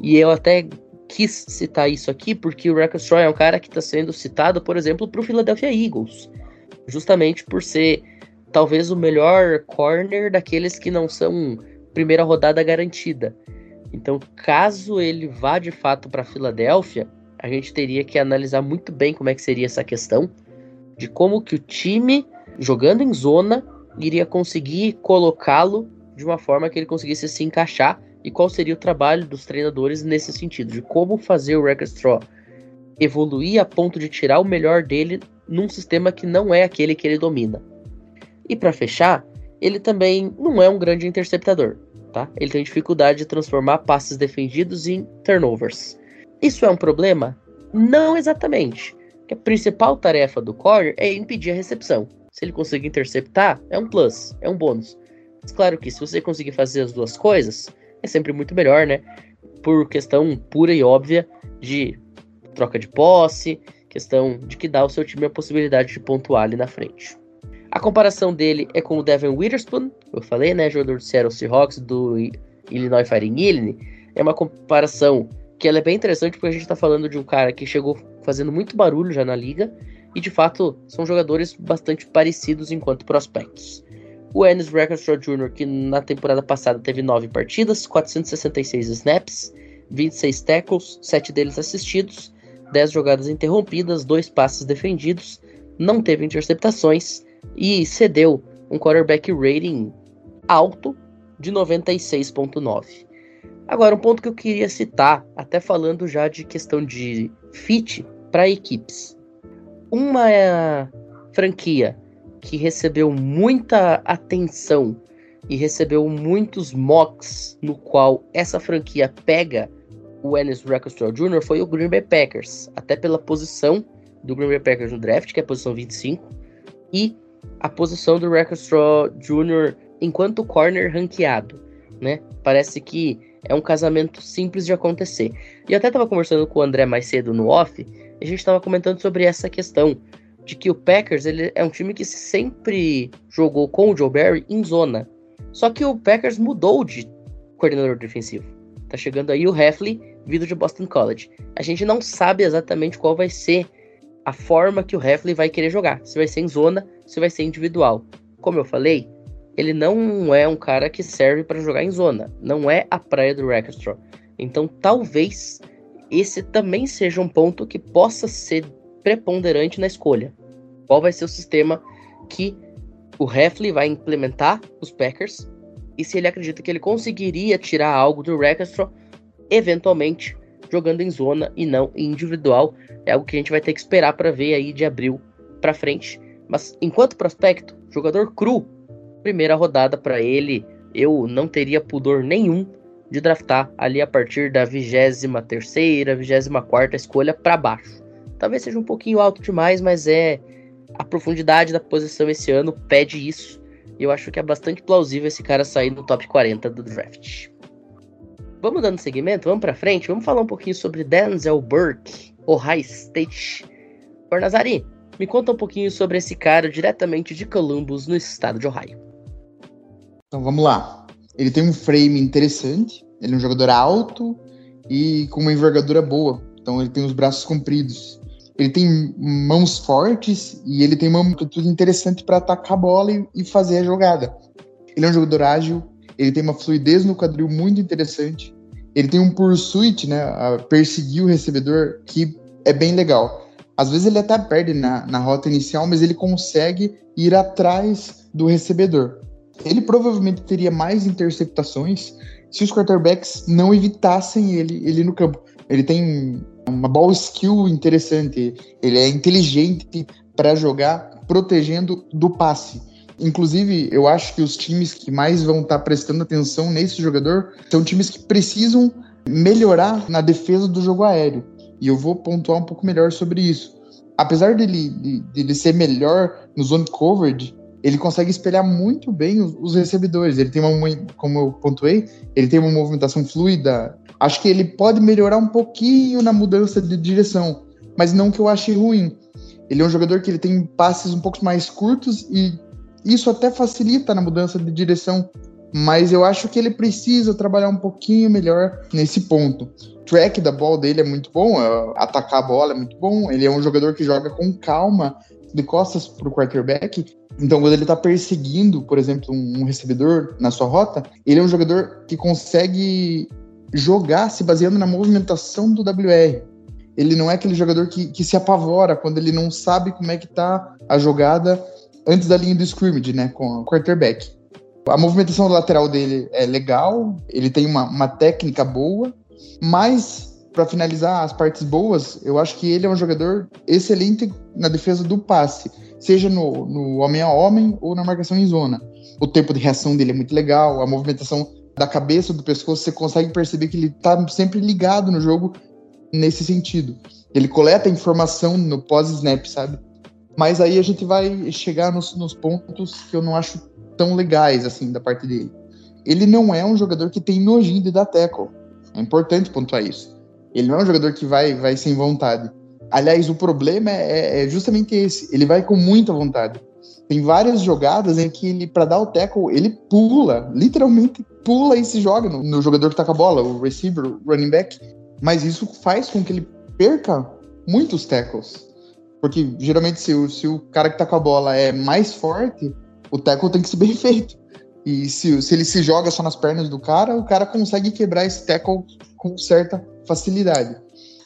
E eu até quis citar isso aqui porque o Straw é um cara que está sendo citado, por exemplo, para o Philadelphia Eagles justamente por ser talvez o melhor corner daqueles que não são primeira rodada garantida. Então, caso ele vá de fato para Filadélfia, a gente teria que analisar muito bem como é que seria essa questão de como que o time jogando em zona iria conseguir colocá-lo de uma forma que ele conseguisse se encaixar e qual seria o trabalho dos treinadores nesse sentido, de como fazer o Straw evoluir a ponto de tirar o melhor dele num sistema que não é aquele que ele domina. E para fechar, ele também não é um grande interceptador. tá? Ele tem dificuldade de transformar passes defendidos em turnovers. Isso é um problema? Não exatamente. a principal tarefa do corner é impedir a recepção. Se ele conseguir interceptar, é um plus, é um bônus. Mas claro que se você conseguir fazer as duas coisas, é sempre muito melhor, né? Por questão pura e óbvia de troca de posse, questão de que dá ao seu time a possibilidade de pontuar ali na frente. A comparação dele é com o Devin Witherspoon, eu falei, né, jogador do Seattle Seahawks, do Illinois Fighting Illini. É uma comparação que ela é bem interessante porque a gente está falando de um cara que chegou fazendo muito barulho já na liga e de fato são jogadores bastante parecidos enquanto prospectos. O Ennis Rackstraw Jr., que na temporada passada teve 9 partidas, 466 snaps, 26 tackles, 7 deles assistidos, 10 jogadas interrompidas, 2 passes defendidos, não teve interceptações e cedeu um quarterback rating alto de 96.9. Agora, um ponto que eu queria citar, até falando já de questão de fit para equipes. Uma é franquia que recebeu muita atenção e recebeu muitos mocks no qual essa franquia pega o Ennis Rackstraw Jr. foi o Green Bay Packers, até pela posição do Green Bay Packers no draft, que é a posição 25, e a posição do Rackstraw Jr. enquanto corner ranqueado, né? Parece que é um casamento simples de acontecer. E eu até estava conversando com o André mais cedo no off, e a gente estava comentando sobre essa questão de que o Packers ele é um time que sempre jogou com o Joe Barry em zona. Só que o Packers mudou de coordenador defensivo. Tá chegando aí o Heffley, vindo de Boston College. A gente não sabe exatamente qual vai ser a forma que o Heffley vai querer jogar. Se vai ser em zona, se vai ser individual. Como eu falei, ele não é um cara que serve para jogar em zona. Não é a praia do Rackstraw. Então talvez esse também seja um ponto que possa ser preponderante na escolha. Qual vai ser o sistema que o Heffley vai implementar os Packers e se ele acredita que ele conseguiria tirar algo do Rackstraw eventualmente jogando em zona e não em individual. É algo que a gente vai ter que esperar para ver aí de abril para frente. Mas enquanto prospecto, jogador cru, primeira rodada para ele, eu não teria pudor nenhum de draftar ali a partir da 23 terceira, 24 quarta escolha para baixo. Talvez seja um pouquinho alto demais, mas é a profundidade da posição esse ano pede isso. E eu acho que é bastante plausível esse cara sair no top 40 do draft. Vamos dando seguimento, vamos para frente, vamos falar um pouquinho sobre Denzel Burke, Ohio State. Fornazari, me conta um pouquinho sobre esse cara diretamente de Columbus, no estado de Ohio. Então vamos lá. Ele tem um frame interessante, ele é um jogador alto e com uma envergadura boa. Então ele tem os braços compridos. Ele tem mãos fortes e ele tem uma amplitude interessante para atacar a bola e, e fazer a jogada. Ele é um jogador ágil, ele tem uma fluidez no quadril muito interessante. Ele tem um pursuit, né, a perseguir o recebedor, que é bem legal. Às vezes ele até perde na, na rota inicial, mas ele consegue ir atrás do recebedor. Ele provavelmente teria mais interceptações se os quarterbacks não evitassem ele, ele no campo. Ele tem uma ball skill interessante, ele é inteligente para jogar protegendo do passe. Inclusive, eu acho que os times que mais vão estar tá prestando atenção nesse jogador são times que precisam melhorar na defesa do jogo aéreo. E eu vou pontuar um pouco melhor sobre isso. Apesar dele, de, dele ser melhor no zone coverage, ele consegue espelhar muito bem os, os, recebedores. Ele tem uma, como eu pontuei, ele tem uma movimentação fluida. Acho que ele pode melhorar um pouquinho na mudança de direção, mas não que eu ache ruim. Ele é um jogador que ele tem passes um pouco mais curtos e isso até facilita na mudança de direção, mas eu acho que ele precisa trabalhar um pouquinho melhor nesse ponto. O track da bola dele é muito bom, é, atacar a bola é muito bom. Ele é um jogador que joga com calma, de costas para o quarterback. Então, quando ele está perseguindo, por exemplo, um recebedor na sua rota, ele é um jogador que consegue jogar se baseando na movimentação do WR. Ele não é aquele jogador que, que se apavora quando ele não sabe como é que tá a jogada antes da linha do scrimmage, né, com o quarterback. A movimentação lateral dele é legal, ele tem uma, uma técnica boa, mas para finalizar as partes boas, eu acho que ele é um jogador excelente na defesa do passe, seja no, no homem a homem ou na marcação em zona. O tempo de reação dele é muito legal, a movimentação da cabeça, do pescoço, você consegue perceber que ele tá sempre ligado no jogo nesse sentido. Ele coleta informação no pós-snap, sabe? Mas aí a gente vai chegar nos, nos pontos que eu não acho tão legais, assim, da parte dele. Ele não é um jogador que tem nojinho de dar tackle. É importante pontuar isso. Ele não é um jogador que vai, vai sem vontade. Aliás, o problema é, é, é justamente esse. Ele vai com muita vontade. Tem várias jogadas em que ele, para dar o tackle, ele pula, literalmente pula e se joga no, no, jogador que tá com a bola, o receiver, o running back. Mas isso faz com que ele perca muitos tackles. Porque geralmente, se o, se o cara que tá com a bola é mais forte, o tackle tem que ser bem (laughs) feito. E se, se ele se joga só nas pernas do cara, o cara consegue quebrar esse tackle com certa facilidade.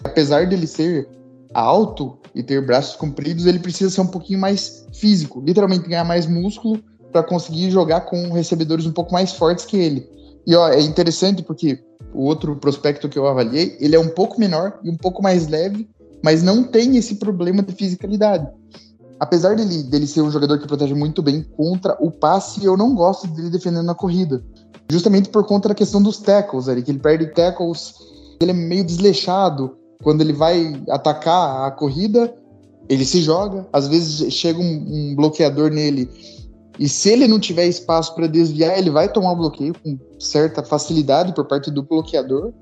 Apesar dele ser alto e ter braços compridos, ele precisa ser um pouquinho mais físico, literalmente ganhar mais músculo para conseguir jogar com recebedores um pouco mais fortes que ele. E ó, é interessante porque o outro prospecto que eu avaliei, ele é um pouco menor e um pouco mais leve, mas não tem esse problema de fisicalidade. Apesar dele, dele ser um jogador que protege muito bem contra o passe, eu não gosto dele defendendo na corrida. Justamente por conta da questão dos tackles, ali, que ele perde tackles, ele é meio desleixado. Quando ele vai atacar a corrida, ele se joga. Às vezes chega um, um bloqueador nele e se ele não tiver espaço para desviar, ele vai tomar o bloqueio com certa facilidade por parte do bloqueador.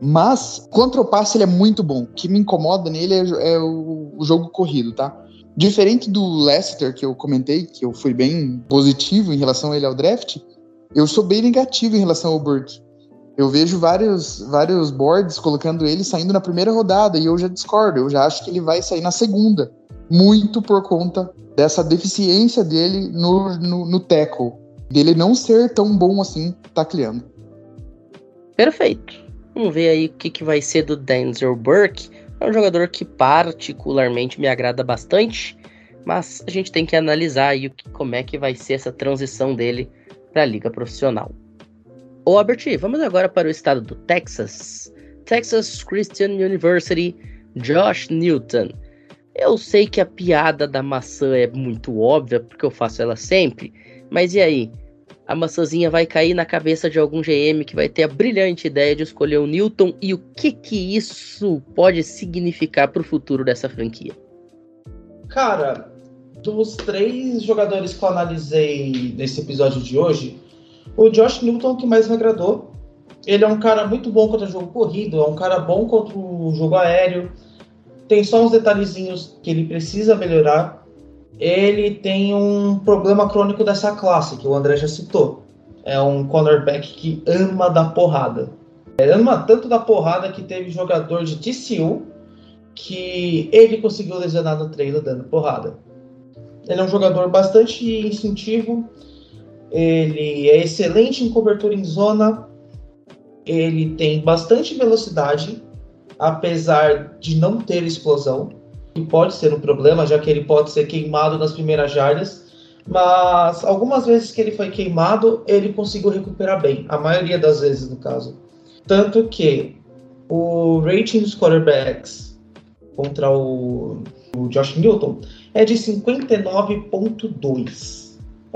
Mas contra o passe ele é muito bom. O que me incomoda nele é, é o, o, jogo corrido, tá? Diferente do Leicester que eu comentei, que eu fui bem positivo em relação a ele ao draft, eu sou bem negativo em relação ao Burke. Eu vejo vários, vários boards colocando ele saindo na primeira rodada e eu já discordo. Eu já acho que ele vai sair na segunda. Muito por conta dessa deficiência dele no, no, no tackle. Dele não ser tão bom assim tacleando. Perfeito. Vamos ver aí o que, que vai ser do Denzel Burke. É um jogador que particularmente me agrada bastante, mas a gente tem que analisar aí como é que vai ser essa transição dele para a liga profissional. Ô Albert, vamos agora para o estado do Texas. Texas Christian University, Josh Newton. Eu sei que a piada da maçã é muito óbvia, porque eu faço ela sempre, mas e aí? A maçãzinha vai cair na cabeça de algum GM que vai ter a brilhante ideia de escolher o Newton e o que que isso pode significar para o futuro dessa franquia? Cara, dos três jogadores que eu analisei nesse episódio de hoje, o Josh Newton é que mais me agradou. Ele é um cara muito bom contra o jogo corrido, é um cara bom contra o jogo aéreo. Tem só uns detalhezinhos que ele precisa melhorar. Ele tem um problema crônico dessa classe, que o André já citou. É um cornerback que ama dar porrada. Ele ama tanto da porrada que teve jogador de TCU que ele conseguiu lesionar no treino dando porrada. Ele é um jogador bastante instintivo, ele é excelente em cobertura em zona, ele tem bastante velocidade, apesar de não ter explosão, pode ser um problema, já que ele pode ser queimado nas primeiras jardas, mas algumas vezes que ele foi queimado, ele conseguiu recuperar bem, a maioria das vezes no caso. Tanto que o rating dos quarterbacks contra o, o Josh Newton é de 59.2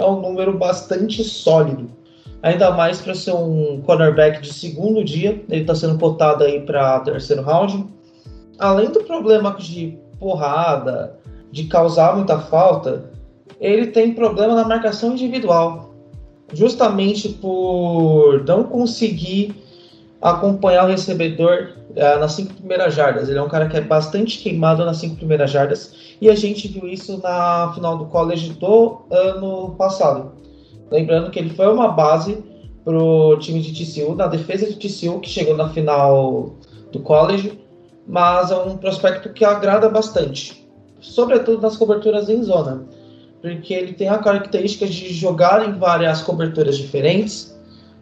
é um número bastante sólido. Ainda mais para ser um cornerback de segundo dia, ele está sendo cotado aí para terceiro round. Além do problema de porrada, de causar muita falta, ele tem problema na marcação individual, justamente por não conseguir acompanhar o recebedor uh, nas cinco primeiras jardas. Ele é um cara que é bastante queimado nas cinco primeiras jardas e a gente viu isso na final do college do ano passado. Lembrando que ele foi uma base para o time de TCU, na defesa de TCU, que chegou na final do college, mas é um prospecto que agrada bastante, sobretudo nas coberturas em zona, porque ele tem a característica de jogar em várias coberturas diferentes,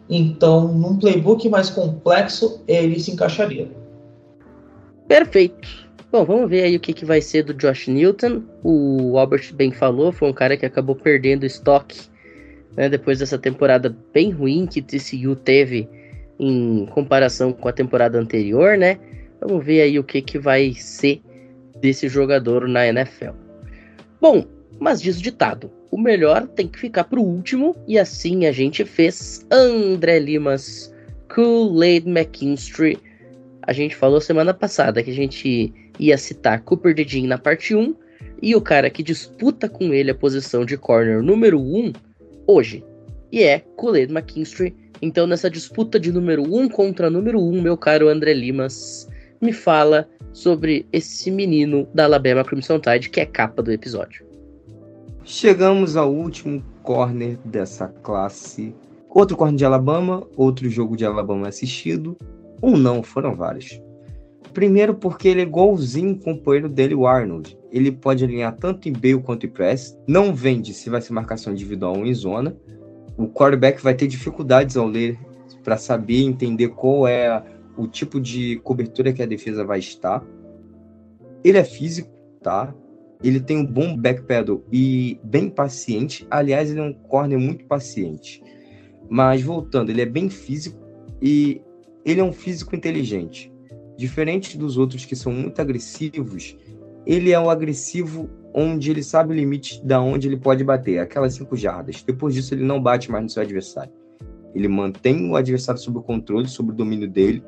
então num playbook mais complexo ele se encaixaria. Perfeito. Bom, vamos ver aí o que, que vai ser do Josh Newton. O Albert bem falou, foi um cara que acabou perdendo estoque né, depois dessa temporada bem ruim que TCU teve em comparação com a temporada anterior, né? Vamos ver aí o que, que vai ser desse jogador na NFL. Bom, mas diz o ditado: o melhor tem que ficar pro último, e assim a gente fez André Limas, Kool-Aid McKinstry. A gente falou semana passada que a gente ia citar Cooper DeJean na parte 1, e o cara que disputa com ele a posição de corner número 1 hoje, e é Kool-Aid McKinstry. Então, nessa disputa de número 1 contra número 1, meu caro André Limas, me fala sobre esse menino da Alabama Crimson Tide, que é capa do episódio. Chegamos ao último corner dessa classe. Outro corner de Alabama, outro jogo de Alabama assistido. Um não, foram vários. Primeiro porque ele é igualzinho o companheiro dele, o Arnold. Ele pode alinhar tanto em bail quanto em press. Não vende se vai ser marcação individual ou em zona. O quarterback vai ter dificuldades ao ler para saber entender qual é o tipo de cobertura que a defesa vai estar. Ele é físico, tá? Ele tem um bom backpedal e bem paciente. Aliás, ele é um corner muito paciente. Mas voltando, ele é bem físico e ele é um físico inteligente. Diferente dos outros que são muito agressivos, ele é um agressivo onde ele sabe o limite da onde ele pode bater, aquelas cinco jardas. Depois disso, ele não bate mais no seu adversário. Ele mantém o adversário sob o controle, sob o domínio dele,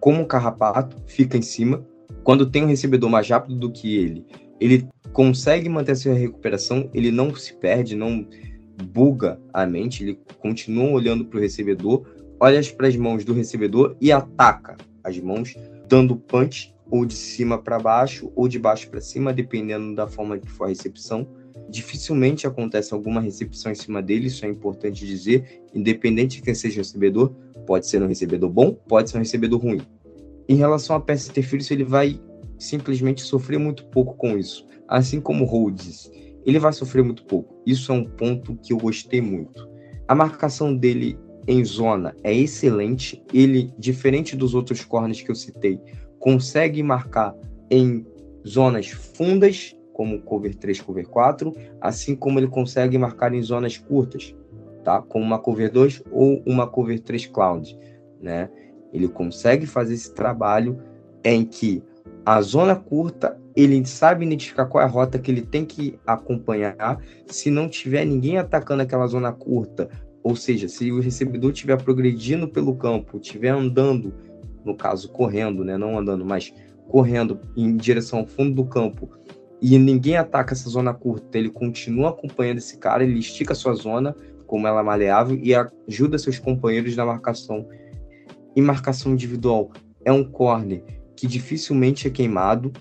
como um carrapato, fica em cima. Quando tem um recebedor mais rápido do que ele, ele consegue manter sua recuperação, ele não se perde, não buga a mente, ele continua olhando para o recebedor, olha para as mãos do recebedor e ataca as mãos, dando punch ou de cima para baixo ou de baixo para cima, dependendo da forma que for a recepção. Dificilmente acontece alguma recepção em cima dele, isso é importante dizer, independente de quem seja o recebedor, pode ser um recebedor bom, pode ser um recebedor ruim. Em relação a pass interference, ele vai simplesmente sofrer muito pouco com isso, assim como Rhodes. Ele vai sofrer muito pouco. Isso é um ponto que eu gostei muito. A marcação dele em zona é excelente. Ele, diferente dos outros corners que eu citei, consegue marcar em zonas fundas, como cover 3, cover 4, assim como ele consegue marcar em zonas curtas, tá? Como uma cover 2 ou uma cover 3 cloud, né? Ele consegue fazer esse trabalho em que a zona curta, ele sabe identificar qual é a rota que ele tem que acompanhar. Se não tiver ninguém atacando aquela zona curta, ou seja, se o recebedor estiver progredindo pelo campo, estiver andando no caso correndo, né, não andando, mas correndo em direção ao fundo do campo e ninguém ataca essa zona curta, ele continua acompanhando esse cara, ele estica a sua zona, como ela é maleável, e ajuda seus companheiros na marcação. Em marcação individual, é um corner que dificilmente é queimado,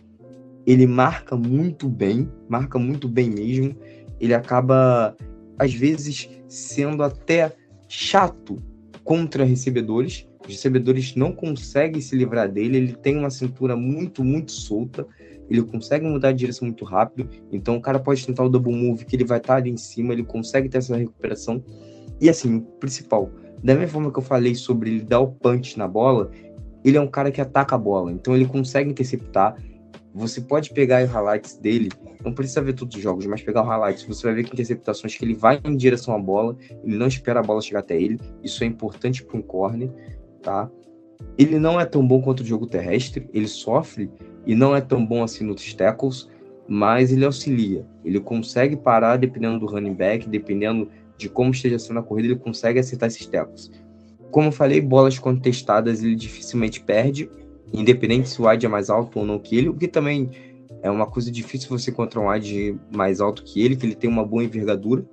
ele marca muito bem, marca muito bem mesmo, ele acaba, às vezes, sendo até chato contra recebedores, os recebedores não conseguem se livrar dele, ele tem uma cintura muito, muito solta, ele consegue mudar de direção muito rápido, então o cara pode tentar o double move, que ele vai estar ali em cima, ele consegue ter essa recuperação. E assim, o principal, da mesma forma que eu falei sobre ele dar o punch na bola, ele é um cara que ataca a bola, então ele consegue interceptar. Você pode pegar os highlights dele, não precisa ver todos os jogos, mas pegar o highlights, você vai ver que interceptações que ele vai em direção à bola, ele não espera a bola chegar até ele, isso é importante para um corner tá? Ele não é tão bom quanto o jogo terrestre, ele sofre e não é tão bom assim nos tackles, mas ele auxilia. Ele consegue parar dependendo do running back, dependendo de como esteja sendo a corrida, ele consegue acertar esses tackles. Como eu falei, bolas contestadas ele dificilmente perde, independente se o wide é mais alto ou não que ele, o que também é uma coisa difícil você encontrar um wide mais alto que ele, que ele tem uma boa envergadura,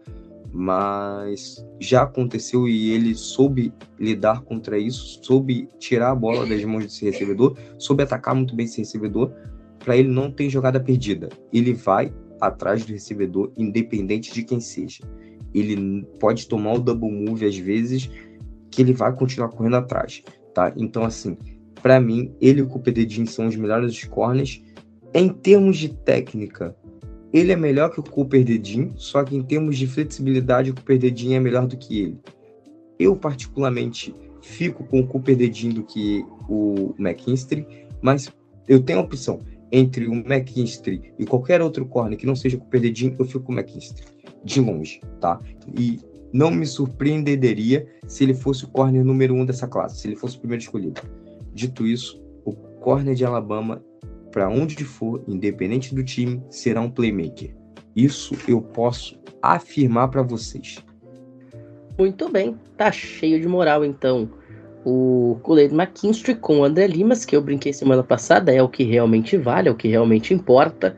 mas já aconteceu e ele soube lidar contra isso, soube tirar a bola das mãos desse recebedor, soube atacar muito bem esse recebedor, para ele não ter jogada perdida. Ele vai atrás do recebedor, independente de quem seja. Ele pode tomar o double move às vezes, que ele vai continuar correndo atrás, tá? Então, assim, para mim, ele e o Cooper são os melhores corners. Em termos de técnica, ele é melhor que o Cooper Dedin, só que em termos de flexibilidade, o Cooper Dedin é melhor do que ele. Eu, particularmente, fico com o Cooper Dedin do que o McKinstry, mas eu tenho a opção entre o McKinstry e qualquer outro corner que não seja o Cooper Dedin, eu fico com o McKinstry, de longe, tá? E não me surpreenderia se ele fosse o corner número um dessa classe, se ele fosse o primeiro escolhido. Dito isso, o corner de Alabama para onde for, independente do time, será um playmaker. Isso eu posso afirmar para vocês. Muito bem, tá cheio de moral então. O Kool-Aid McKinstry com o André Limas, que eu brinquei semana passada, é o que realmente vale, é o que realmente importa.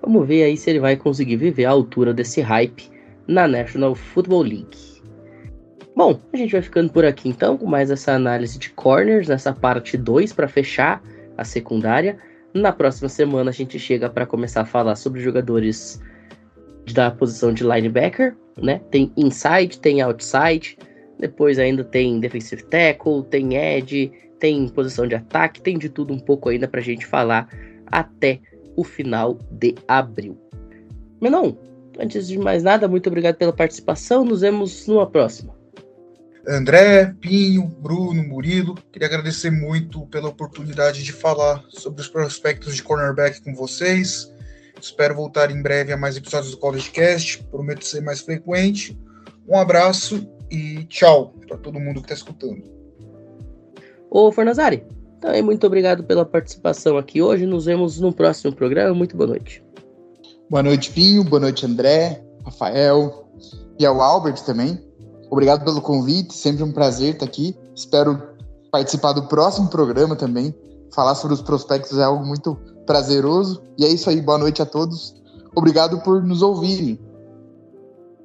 Vamos ver aí se ele vai conseguir viver a altura desse hype na National Football League. Bom, a gente vai ficando por aqui então com mais essa análise de corners nessa parte 2 para fechar a secundária. Na próxima semana a gente chega para começar a falar sobre jogadores da posição de linebacker, né? Tem inside, tem outside, depois ainda tem defensive tackle, tem edge, tem posição de ataque, tem de tudo um pouco ainda para a gente falar até o final de abril. Menon, antes de mais nada, muito obrigado pela participação. Nos vemos numa próxima. André, Pinho, Bruno, Murilo, queria agradecer muito pela oportunidade de falar sobre os prospectos de cornerback com vocês. Espero voltar em breve a mais episódios do College Cast. Prometo ser mais frequente. Um abraço e tchau para todo mundo que está escutando. Ô, Fornazari, também muito obrigado pela participação aqui hoje. Nos vemos no próximo programa. Muito boa noite. Boa noite, Pinho. Boa noite, André, Rafael e ao Albert também. Obrigado pelo convite. Sempre um prazer estar aqui. Espero participar do próximo programa também. Falar sobre os prospectos é algo muito prazeroso. E é isso aí. Boa noite a todos. Obrigado por nos ouvirem.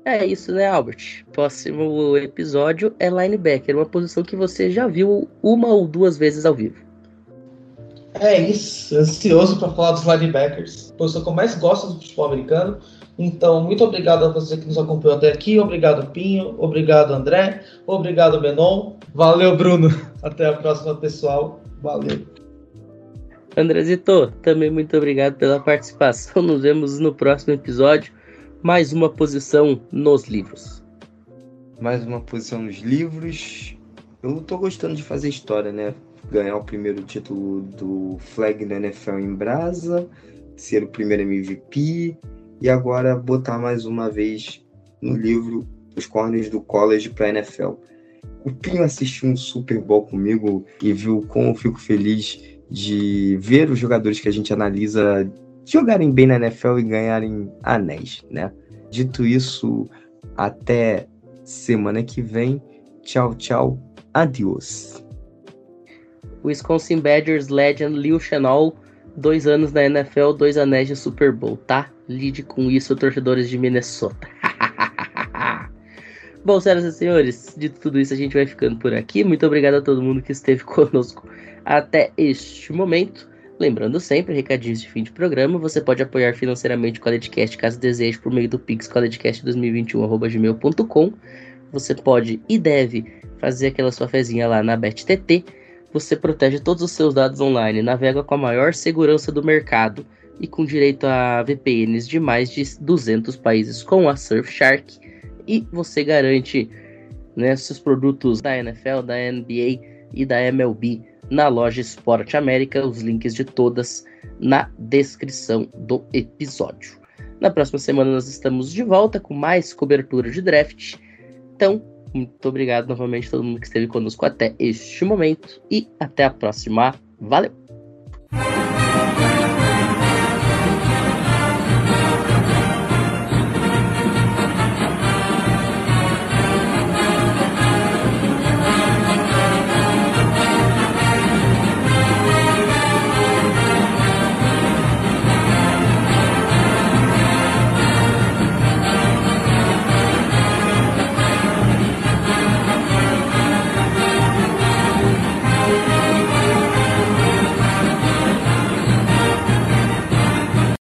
É isso, né, Albert? Próximo episódio é linebacker, uma posição que você já viu uma ou duas vezes ao vivo. É isso, ansioso para falar dos linebackers, a posição que eu mais gosto do futebol americano. Então, muito obrigado a você que nos acompanhou até aqui. Obrigado, Pinho. Obrigado, André. Obrigado, Benon. Valeu, Bruno. (laughs) Até a próxima, pessoal. Valeu. Andrezito, também muito obrigado pela participação. Nos vemos no próximo episódio. Mais uma posição nos livros. Mais uma posição nos livros. Eu tô gostando de fazer história, né? Ganhar o primeiro título do Flag da NFL em Brasa, ser o primeiro MVP e agora botar mais uma vez no livro os corners do college para NFL. O Pinho assistiu um Super Bowl comigo e viu como eu fico feliz de ver os jogadores que a gente analisa jogarem bem na NFL e ganharem anéis, né? Dito isso, até semana que vem. Tchau, tchau. Adiós. Wisconsin Badgers legend Lil Chenol, dois anos na NFL, dois anéis de Super Bowl, tá? Lide com isso, torcedores de Minnesota. (laughs) Bom, senhoras e senhores, de tudo isso a gente vai ficando por aqui. Muito obrigado a todo mundo que esteve (laughs) conosco até este momento. Lembrando sempre, recadinhos de fim de programa, você pode apoiar financeiramente o CollegeCast caso deseje por meio do Pix collegecast2021.gmail.com. Você pode e deve fazer aquela sua fezinha lá na BetTT. Você protege todos os seus dados online, navega com a maior segurança do mercado e com direito a VPNs de mais de 200 países com a Surfshark. E você garante né, seus produtos da NFL, da NBA e da MLB na loja Esporte América. Os links de todas na descrição do episódio. Na próxima semana nós estamos de volta com mais cobertura de draft. Então, muito obrigado novamente a todo mundo que esteve conosco até este momento e até a próxima. Valeu!